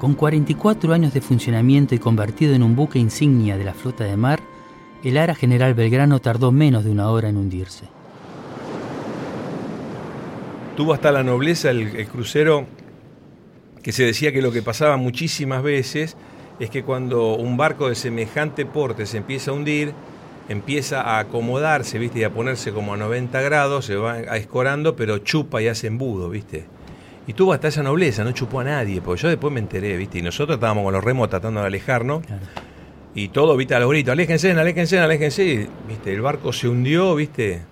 Con 44 años de funcionamiento y convertido en un buque insignia de la flota de mar, el Ara General Belgrano tardó menos de una hora en hundirse. Tuvo hasta la nobleza el, el crucero que se decía que lo que pasaba muchísimas veces es que cuando un barco de semejante porte se empieza a hundir, empieza a acomodarse, ¿viste? Y a ponerse como a 90 grados, se va escorando, pero chupa y hace embudo, ¿viste? Y tuvo hasta esa nobleza, no chupó a nadie, porque yo después me enteré, ¿viste? Y nosotros estábamos con los remos tratando de alejarnos. Claro. Y todo, viste, a los gritos, aléjense, aléjense, aléjense. Y, Viste, el barco se hundió, viste.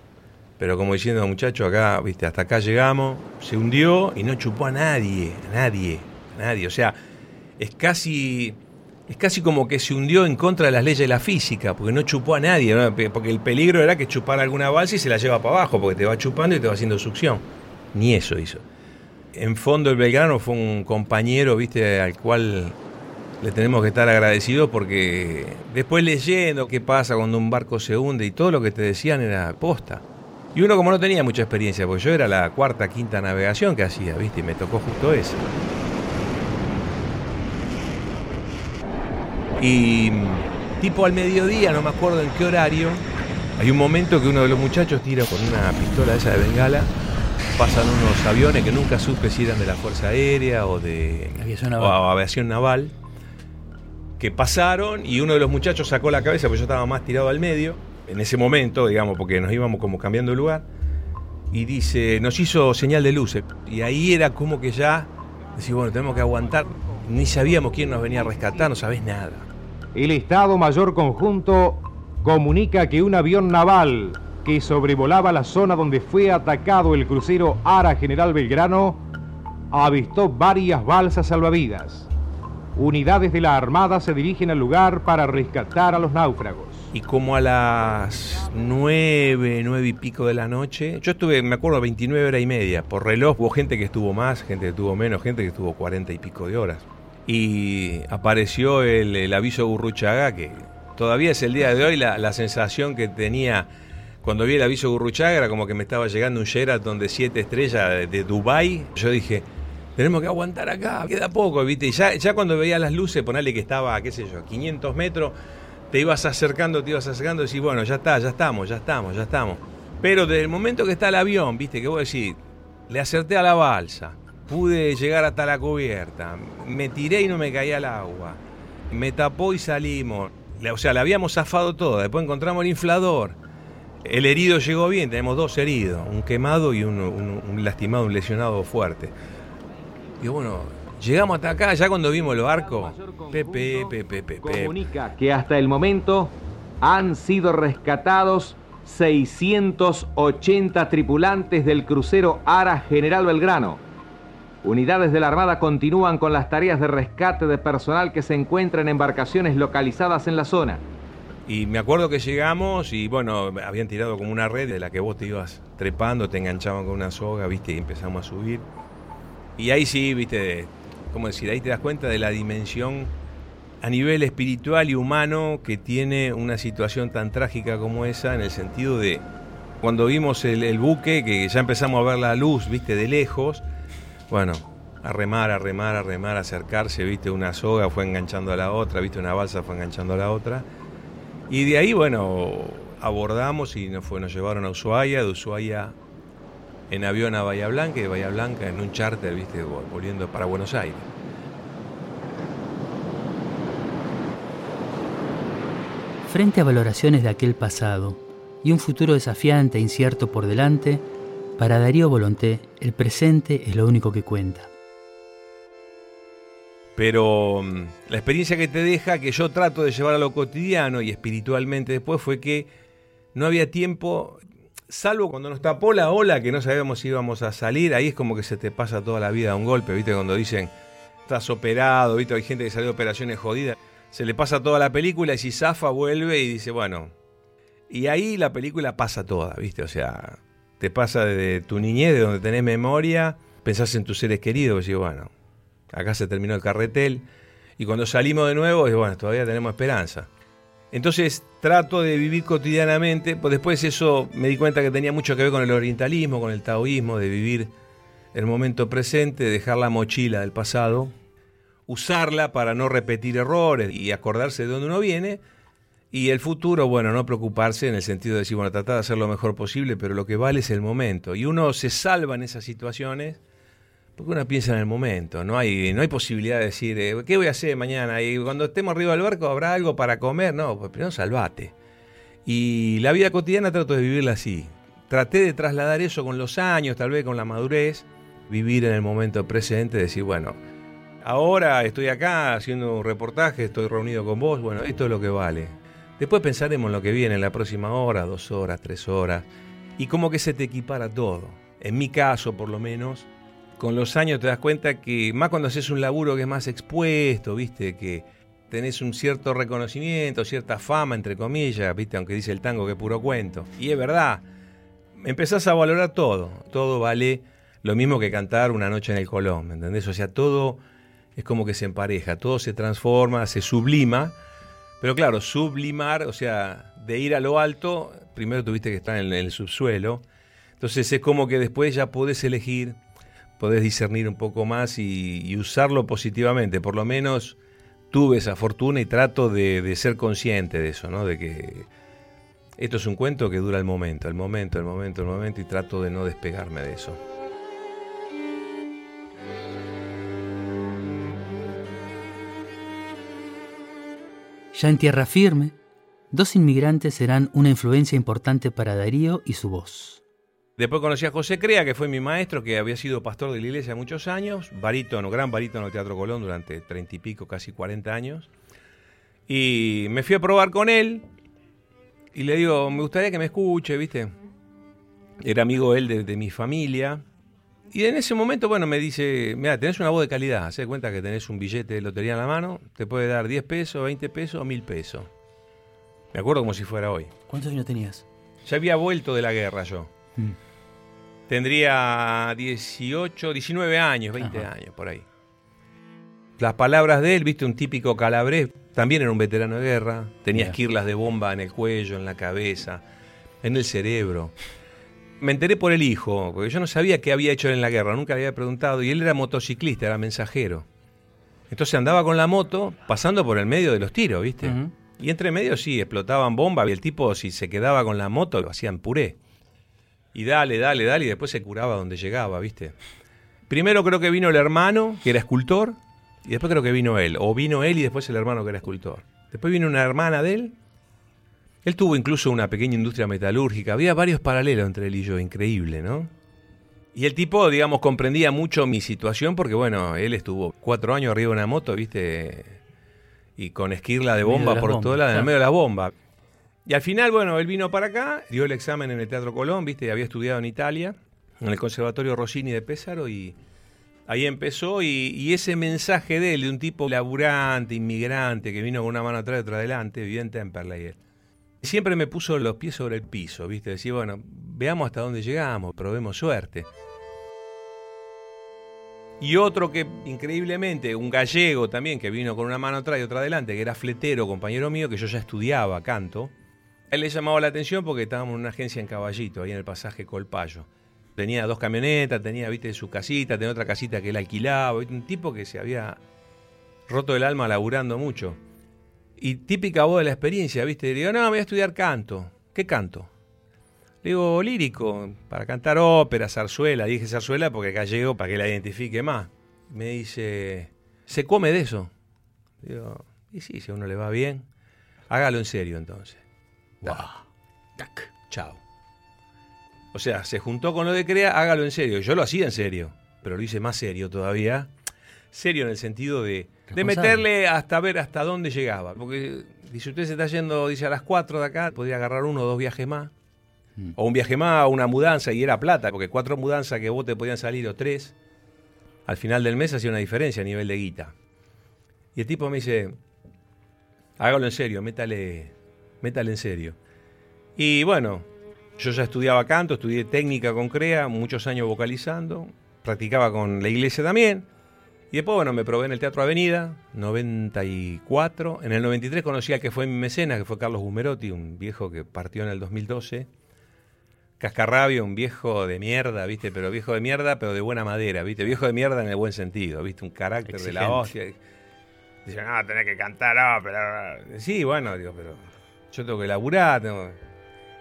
Pero como diciendo, muchachos, acá, viste, hasta acá llegamos, se hundió y no chupó a nadie, a nadie, a nadie. O sea, es casi, es casi como que se hundió en contra de las leyes de la física, porque no chupó a nadie, porque el peligro era que chupara alguna balsa y se la lleva para abajo, porque te va chupando y te va haciendo succión. Ni eso hizo. En fondo el Belgrano fue un compañero, viste, al cual le tenemos que estar agradecidos porque después leyendo qué pasa cuando un barco se hunde y todo lo que te decían era posta. Y uno como no tenía mucha experiencia, porque yo era la cuarta, quinta navegación que hacía, viste, y me tocó justo eso. Y tipo al mediodía, no me acuerdo en qué horario, hay un momento que uno de los muchachos tira con una pistola esa de bengala, pasan unos aviones que nunca supe si eran de la Fuerza Aérea o de Aviación o naval. aviación naval, que pasaron y uno de los muchachos sacó la cabeza, porque yo estaba más tirado al medio, en ese momento, digamos, porque nos íbamos como cambiando de lugar, y dice, nos hizo señal de luces, y ahí era como que ya, decís, bueno, tenemos que aguantar, ni sabíamos quién nos venía a rescatar, no sabés nada. El Estado Mayor Conjunto comunica que un avión naval que sobrevolaba la zona donde fue atacado el crucero Ara General Belgrano avistó varias balsas salvavidas. Unidades de la Armada se dirigen al lugar para rescatar a los náufragos. Y como a las nueve, nueve y pico de la noche, yo estuve, me acuerdo, 29 horas y media. Por reloj hubo gente que estuvo más, gente que estuvo menos, gente que estuvo 40 y pico de horas. Y apareció el, aviso Gurruchaga, que todavía es el día de hoy la, la sensación que tenía cuando vi el aviso Gurruchaga, era como que me estaba llegando un Sheraton de siete estrellas de, de Dubai. Yo dije, tenemos que aguantar acá, queda poco, ¿viste? Y ya, cuando veía las luces, ponele que estaba, qué sé yo, a 500 metros, te ibas acercando, te ibas acercando y decís, bueno, ya está, ya estamos, ya estamos, ya estamos. Pero desde el momento que está el avión, ¿viste? Que vos decís, le acerté a la balsa, pude llegar hasta la cubierta, me tiré y no me caía al agua, me tapó y salimos. O sea, la habíamos zafado toda, después encontramos el inflador. El herido llegó bien, tenemos dos heridos, un quemado y un- un lastimado, un lesionado fuerte. Y bueno, llegamos hasta acá, ya cuando vimos el barco, Pepe, Pepe, Pepe, Comunica que hasta el momento han sido rescatados 680 tripulantes del crucero Ara General Belgrano. Unidades de la Armada continúan con las tareas de rescate de personal que se encuentra en embarcaciones localizadas en la zona. Y me acuerdo que llegamos y bueno, habían tirado como una red de la que vos te ibas trepando, te enganchaban con una soga, viste, y empezamos a subir. Y ahí sí, viste, ¿cómo decir? Ahí te das cuenta de la dimensión a nivel espiritual y humano que tiene una situación tan trágica como esa, en el sentido de cuando vimos el, buque, que ya empezamos a ver la luz, viste, de lejos, bueno, a remar, a remar, a remar, acercarse, viste, una soga fue enganchando a la otra, viste, una balsa fue enganchando a la otra. Y de ahí, bueno, abordamos y nos, fue, nos llevaron a Ushuaia, de Ushuaia en avión a Bahía Blanca y de Bahía Blanca en un charter, viste, vol- volviendo para Buenos Aires. Frente a valoraciones de aquel pasado y un futuro desafiante e incierto por delante, para Darío Volonté el presente es lo único que cuenta. Pero mm, la experiencia que te deja, que yo trato de llevar a lo cotidiano y espiritualmente después, fue que no había tiempo, salvo cuando nos tapó la ola, que no sabíamos si íbamos a salir, ahí es como que se te pasa toda la vida a un golpe, ¿viste? Cuando dicen, estás operado, ¿viste? Hay gente que salió de operaciones jodidas, se le pasa toda la película y si zafa vuelve y dice, bueno, y ahí la película pasa toda, ¿viste? O sea, te pasa desde tu niñez, de donde tenés memoria, pensás en tus seres queridos y bueno, acá se terminó el carretel. Y cuando salimos de nuevo, bueno, todavía tenemos esperanza. Entonces trato de vivir cotidianamente, pues después eso me di cuenta que tenía mucho que ver con el orientalismo, con el taoísmo, de vivir el momento presente, dejar la mochila del pasado, usarla para no repetir errores y acordarse de dónde uno viene. Y el futuro, bueno, no preocuparse en el sentido de decir, bueno, tratar de hacer lo mejor posible, pero lo que vale es el momento. Y uno se salva en esas situaciones porque uno piensa en el momento, no hay, no hay posibilidad de decir, eh, ¿qué voy a hacer mañana? Y cuando estemos arriba del barco, ¿habrá algo para comer? No, pues primero salvate. Y la vida cotidiana trato de vivirla así. Traté de trasladar eso con los años, tal vez con la madurez, vivir en el momento presente, decir, bueno, ahora estoy acá haciendo un reportaje, estoy reunido con vos, bueno, esto es lo que vale. Después pensaremos en lo que viene en la próxima hora, dos horas, tres horas, y como que se te equipara todo. En mi caso, por lo menos, con los años te das cuenta que más cuando haces un laburo que es más expuesto, viste, que tenés un cierto reconocimiento, cierta fama, entre comillas, viste, aunque dice el tango que es puro cuento. Y es verdad, empezás a valorar todo, todo vale lo mismo que cantar una noche en el Colón, ¿me entendés? O sea, todo es como que se empareja, todo se transforma, se sublima, pero claro, sublimar, o sea, de ir a lo alto, primero tuviste que estar en el subsuelo, entonces es como que después ya podés elegir, podés discernir un poco más y, usarlo positivamente, por lo menos tuve esa fortuna y trato de, de ser consciente de eso, ¿no? De que esto es un cuento que dura el momento, el momento, el momento, el momento y trato de no despegarme de eso. Ya en tierra firme, dos inmigrantes serán una influencia importante para Darío y su voz. Después conocí a José Crea, que fue mi maestro, que había sido pastor de la iglesia muchos años, barítono, gran barítono del Teatro Colón durante treinta y pico, casi cuarenta años. Y me fui a probar con él y le digo, me gustaría que me escuche, ¿viste? Era amigo él de, mi familia. Y en ese momento, bueno, me dice, mira, tenés una voz de calidad, se cuenta que tenés un billete de lotería en la mano, te puede dar 10 pesos, 20 pesos o 1000 pesos. Me acuerdo como si fuera hoy. ¿Cuántos años tenías? Ya había vuelto de la guerra yo. Mm. Tendría 18, 19 años, 20 años, por ahí. Las palabras de él, viste, un típico calabrés, también era un veterano de guerra, tenía esquirlas de bomba en el cuello, en la cabeza, en el cerebro. Me enteré por el hijo, porque yo no sabía qué había hecho en la guerra, nunca le había preguntado, y él era motociclista, era mensajero. Entonces andaba con la moto pasando por el medio de los tiros, ¿viste? Y entre medio sí, explotaban bombas y el tipo si se quedaba con la moto lo hacían puré. Y dale, dale, dale, y después se curaba donde llegaba, ¿viste? Primero creo que vino el hermano, que era escultor, y después creo que vino él. O vino él y después el hermano que era escultor. Después vino una hermana de él. Él tuvo incluso una pequeña industria metalúrgica. Había varios paralelos entre él y yo, increíble, ¿no? Y el tipo, digamos, comprendía mucho mi situación porque, bueno, él estuvo cuatro años arriba de una moto, ¿viste? Y con esquirla de bomba por toda la, en el medio de la bomba. Y al final, bueno, él vino para acá, dio el examen en el Teatro Colón, viste, había estudiado en Italia, en el Conservatorio Rossini de Pésaro, y ahí empezó. Y, ese mensaje de él, de un tipo laburante, inmigrante, que vino con una mano atrás y otra adelante, vivía en Temperley. Siempre me puso los pies sobre el piso, viste, decía, bueno, veamos hasta dónde llegamos, probemos suerte. Y otro que, increíblemente, un gallego también, que vino con una mano atrás y otra adelante, que era fletero, compañero mío, que yo ya estudiaba canto él le llamaba la atención porque estábamos en una agencia en Caballito, ahí en el pasaje Colpayo. Tenía dos camionetas, tenía, viste, su casita, tenía otra casita que él alquilaba, un tipo que se había roto el alma laburando mucho. Y típica voz de la experiencia, viste, le digo, no, voy a estudiar canto. ¿Qué canto? Le digo, lírico, para cantar ópera, zarzuela. Dije zarzuela porque gallego para que la identifique más. Me dice, ¿se come de eso? Digo, y sí, si a uno le va bien, hágalo en serio entonces. Tac. Chao. O sea, se juntó con lo de Crea, hágalo en serio. Yo lo hacía en serio, pero lo hice más serio todavía. Serio en el sentido de, de meterle hasta ver hasta dónde llegaba. Porque si usted se está yendo, dice a las 4 de acá, podría agarrar uno o dos viajes más. Mm. O un viaje más, o una mudanza, y era plata, porque cuatro mudanzas que vos te podían salir o tres, al final del mes hacía una diferencia a nivel de guita. Y el tipo me dice, hágalo en serio, métale, métale en serio. Y bueno, yo ya estudiaba canto, estudié técnica con CREA, muchos años vocalizando, practicaba con la iglesia también. Y después, bueno, me probé en el Teatro Avenida, 94. En el 93 conocí al que fue mi mecena, que fue Carlos Gumerotti, un viejo que partió en el 2012. Cascarrabio, un viejo de mierda, ¿viste? Pero viejo de mierda, pero de buena madera, ¿viste? Viejo de mierda en el buen sentido, ¿viste? Un carácter de la hostia. Dice, no, tenés que cantar ópera. Sí, bueno, digo, pero yo tengo que laburar.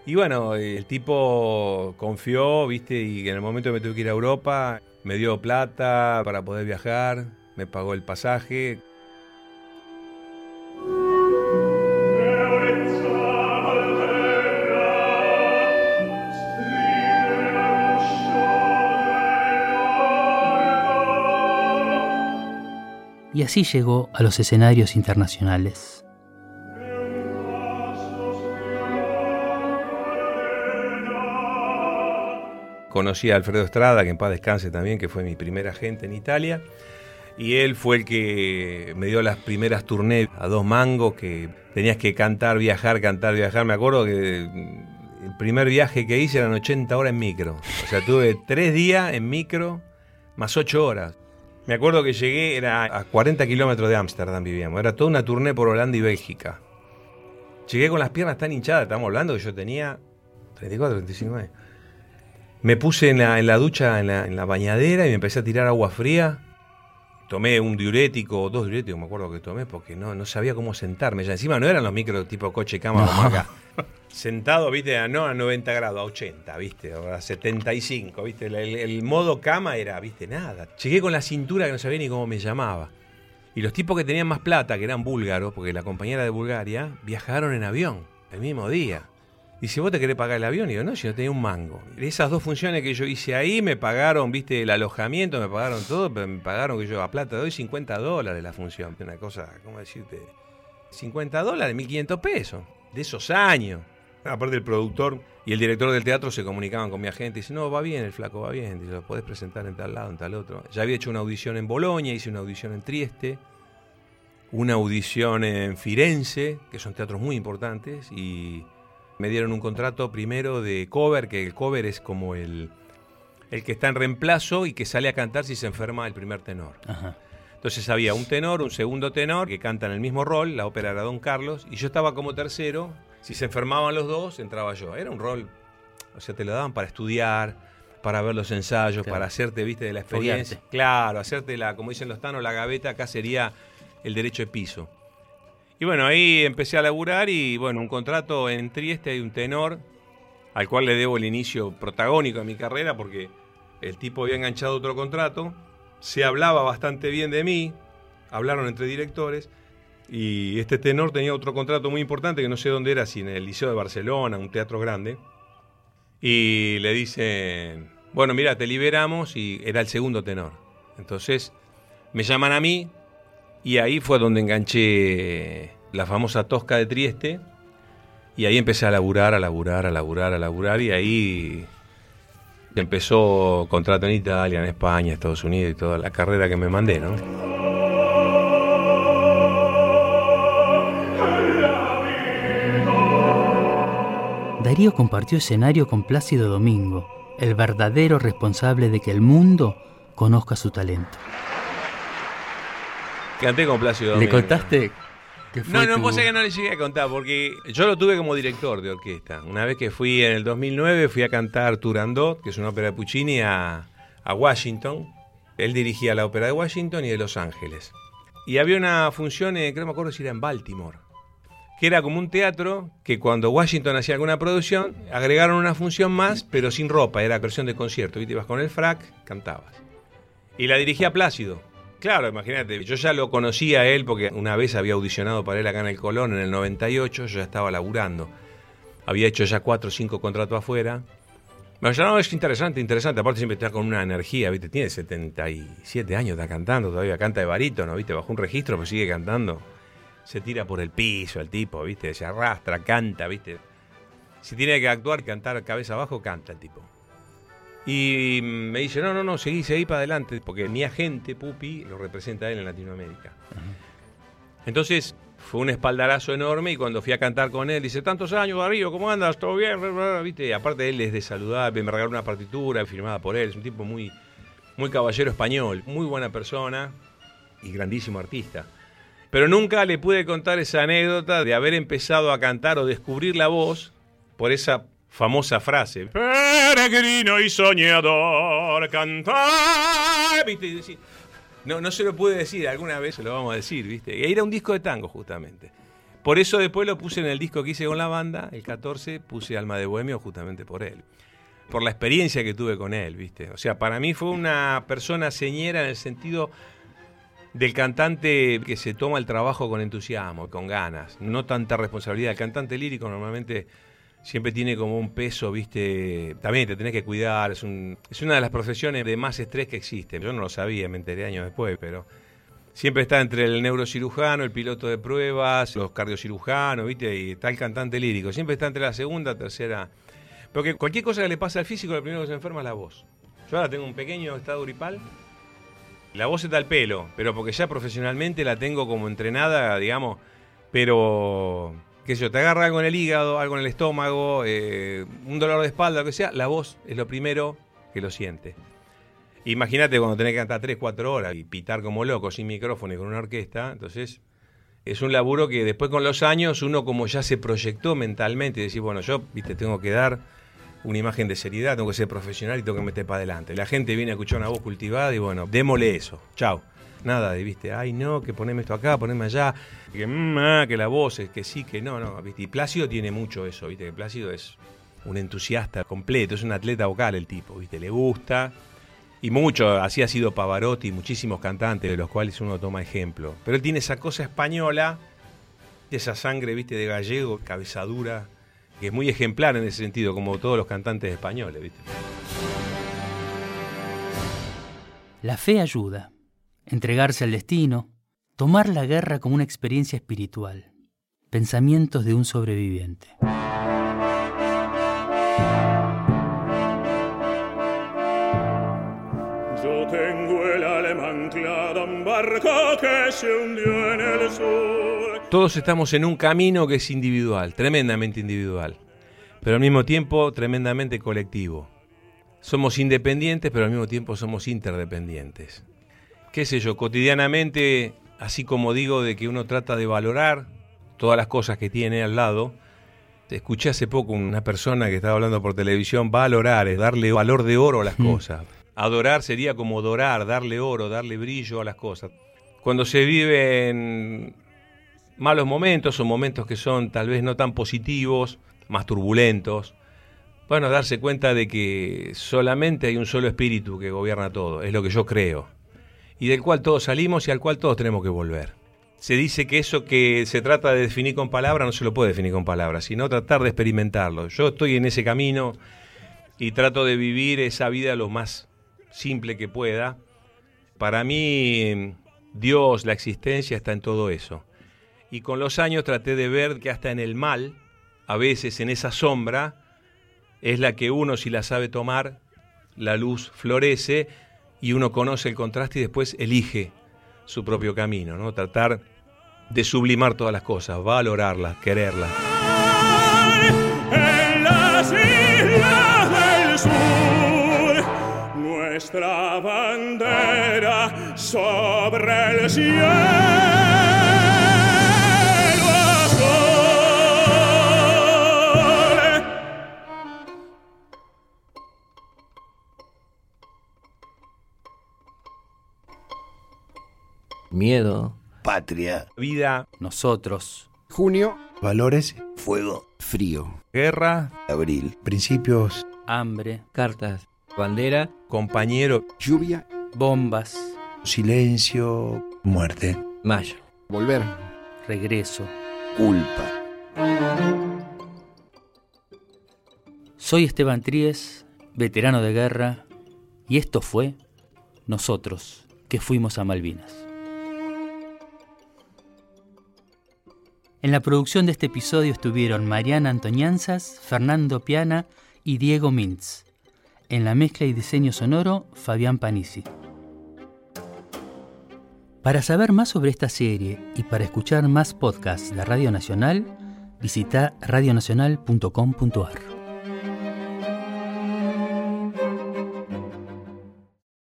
Y bueno, el tipo confió, viste, y en el momento que me tuve que ir a Europa, me dio plata para poder viajar, me pagó el pasaje. Y así llegó a los escenarios internacionales. Conocí a Alfredo Estrada, que en paz descanse también, que fue mi primer agente en Italia. Y él fue el que me dio las primeras tournées a dos mangos, que tenías que cantar, viajar, cantar, viajar. Me acuerdo que El primer viaje que hice eran 80 horas en micro. O sea, tuve tres días en micro más 8 horas. Me acuerdo que llegué, era a 40 kilómetros de Ámsterdam vivíamos. Era toda una tournée por Holanda y Bélgica. Llegué con las piernas tan hinchadas, estamos hablando que yo tenía 34, 35 años. Me puse en la, en la ducha, en la, en la bañadera y me empecé a tirar agua fría. Tomé un diurético o dos diuréticos, me acuerdo que tomé, porque no, no sabía cómo sentarme. Ya encima no eran los micros tipo coche cama como acá. Sentado, viste, a, no a 90 grados, a 80, viste, o a 75, viste. El, el- el modo cama era, viste, nada. Llegué con la cintura que no sabía ni cómo me llamaba. Y los tipos que tenían más plata, que eran búlgaros, porque la compañera de Bulgaria, viajaron en avión el mismo día. Dice, ¿vos te querés pagar el avión? Y yo, no, si no tenía un mango. Esas dos funciones que yo hice ahí me pagaron, viste, el alojamiento, me pagaron todo, pero me pagaron que yo a plata doy 50 dólares la función. Una cosa, ¿cómo decirte? 50 dólares, 1500 pesos, de esos años. Aparte el productor y el director del teatro se comunicaban con mi agente y dice, no, va bien el flaco, va bien, dice, lo podés presentar en tal lado, en tal otro. Ya había hecho una audición en Bolonia, hice una audición en Trieste, una audición en Firenze, que son teatros muy importantes, y me dieron un contrato primero de cover, que el cover es como el, el que está en reemplazo y que sale a cantar si se enferma el primer tenor. Ajá. Entonces había un tenor, un segundo tenor, que cantan el mismo rol, la ópera era Don Carlos, y yo estaba como tercero. Si se enfermaban los dos, entraba yo. Era un rol, o sea, te lo daban para estudiar, para ver los ensayos, Claro. para hacerte, viste, de la experiencia. Foguearte. Claro, hacerte la, como dicen los tanos, la gaveta, acá sería el derecho de piso. Y bueno, ahí empecé a laburar y bueno, un contrato en Trieste hay un tenor al cual le debo el inicio protagónico de mi carrera porque el tipo había enganchado otro contrato, se hablaba bastante bien de mí, hablaron entre directores y este tenor tenía otro contrato muy importante que no sé dónde era, si en el Liceo de Barcelona, un teatro grande, y le dicen, bueno, mira, te liberamos y era el segundo tenor. Entonces me llaman a mí y ahí fue donde enganché la famosa Tosca de Trieste. Y ahí empecé a laburar, a laburar, a laburar, a laburar. Y ahí empezó contrato en Italia, en España, Estados Unidos y toda la carrera que me mandé, ¿no? Darío compartió escenario con Plácido Domingo, el verdadero responsable de que el mundo conozca su talento. Canté con Plácido ¿Le Domingo. contaste que fue No, no, tu- vos sabés que no le llegué a contar, porque yo lo tuve como director de orquesta. Una vez que fui en el 2009, fui a cantar Turandot, que es una ópera de Puccini, a, a Washington. Él dirigía la ópera de Washington y de Los Ángeles. Y había una función, eh, que no me acuerdo si era en Baltimore, que era como un teatro que cuando Washington hacía alguna producción, agregaron una función más, pero sin ropa, era versión de concierto. ¿viste? Ibas con el frac, cantabas. Y la dirigía Plácido. Claro, imagínate, yo ya lo conocía a él porque una vez había audicionado para él acá en el Colón en el 98, yo ya estaba laburando. Había hecho ya cuatro o cinco contratos afuera. Me no, es interesante, interesante. Aparte siempre está con una energía, ¿viste? Tiene 77 años, está cantando todavía, canta de barítono, ¿viste? Bajo un registro, pero sigue cantando. Se tira por el piso el tipo, ¿viste? Se arrastra, canta, ¿viste? Si tiene que actuar, cantar cabeza abajo, canta el tipo. Y me dice, no, no, no, seguí, seguí para adelante, porque mi agente, Pupi, lo representa a él en Latinoamérica. Entonces fue un espaldarazo enorme y cuando fui a cantar con él, dice, tantos años, Darío, ¿cómo andas? ¿Todo bien? ¿Viste? Aparte él es de saludar, me regaló una partitura firmada por él, es un tipo muy, muy caballero español, muy buena persona y grandísimo artista. Pero nunca le pude contar esa anécdota de haber empezado a cantar o descubrir la voz por esa famosa frase. Peregrino y soñador, cantar. ¿Viste? No, no se lo pude decir, alguna vez se lo vamos a decir, ¿viste? Era un disco de tango, justamente. Por eso después lo puse en el disco que hice con la banda, el 14, puse Alma de Bohemio justamente por él. Por la experiencia que tuve con él, ¿viste? O sea, para mí fue una persona señera en el sentido del cantante que se toma el trabajo con entusiasmo, con ganas, no tanta responsabilidad. El cantante lírico normalmente siempre tiene como un peso, viste, también te tenés que cuidar, es, un- es una de las profesiones de más estrés que existe. Yo no lo sabía, me enteré años después, pero siempre está entre el neurocirujano, el piloto de pruebas, los cardiocirujanos, viste, y está el cantante lírico. Siempre está entre la segunda, tercera. Porque cualquier cosa que le pasa al físico, lo primero que se enferma es la voz. Yo ahora tengo un pequeño estado gripal. La voz está al pelo, pero porque ya profesionalmente la tengo como entrenada, digamos, pero qué sé yo, te agarra algo en el hígado, algo en el estómago, eh, un dolor de espalda, lo que sea, la voz es lo primero que lo siente. Imagínate cuando tenés que cantar 3, 4 horas y pitar como loco, sin micrófono y con una orquesta. Entonces, es un laburo que después con los años uno como ya se proyectó mentalmente y decir, bueno, yo, viste, tengo que dar una imagen de seriedad, tengo que ser profesional y tengo que meter para adelante. La gente viene a escuchar una voz cultivada y bueno, démosle eso. Chao. Nada de, viste, ay no, que poneme esto acá, poneme allá, que, mm, ah, que la voz, es que sí, que no, no, viste. Y Plácido tiene mucho eso, viste, que Plácido es un entusiasta completo, es un atleta vocal el tipo, viste, le gusta, y mucho, así ha sido Pavarotti, muchísimos cantantes de los cuales uno toma ejemplo. Pero él tiene esa cosa española, esa sangre, viste, de gallego, cabezadura, que es muy ejemplar en ese sentido, como todos los cantantes españoles, viste. La fe ayuda, entregarse al destino, tomar la guerra como una experiencia espiritual, pensamientos de un sobreviviente. Yo tengo el anclada en barco que se hundió en el sur. Todos estamos en un camino que es individual, tremendamente individual, pero al mismo tiempo tremendamente colectivo. Somos independientes, pero al mismo tiempo somos interdependientes. Qué sé yo, cotidianamente, así como digo de que uno trata de valorar todas las cosas que tiene al lado, escuché hace poco una persona que estaba hablando por televisión, valorar es darle valor de oro a las cosas. Adorar sería como dorar, darle oro, darle brillo a las cosas. Cuando se viven malos momentos o momentos que son tal vez no tan positivos, más turbulentos, bueno, darse cuenta de que solamente hay un solo espíritu que gobierna todo, es lo que yo creo, y del cual todos salimos y al cual todos tenemos que volver. Se dice que eso que se trata de definir con palabras no se lo puede definir con palabras, sino tratar de experimentarlo. Yo estoy en ese camino y trato de vivir esa vida lo más simple que pueda. Para mí, Dios, la existencia está en todo eso. Y con los años traté de ver que hasta en el mal, a veces en esa sombra, es la que uno, si la sabe tomar, la luz florece y uno conoce el contraste y después elige su propio camino, ¿no? Tratar de sublimar todas las cosas, valorarlas, quererlas. En las islas del sur, nuestra bandera sobre el cielo Miedo. Patria. Vida, Nosotros, Junio, Valores, Fuego. Frío. guerra, Abril. principios, hambre, Cartas. Bandera. compañero, lluvia, bombas, silencio, muerte. Mayo. volver. regreso. Culpa. Soy Esteban Tríez, veterano de guerra, y esto fue Nosotros, que fuimos a Malvinas. En la producción de este episodio estuvieron Mariana Antoñanzas, Fernando Piana y Diego Mintz. En la mezcla y diseño sonoro, Fabián Panisi. Para saber más sobre esta serie y para escuchar más podcasts de Radio Nacional, visita radionacional.com.ar.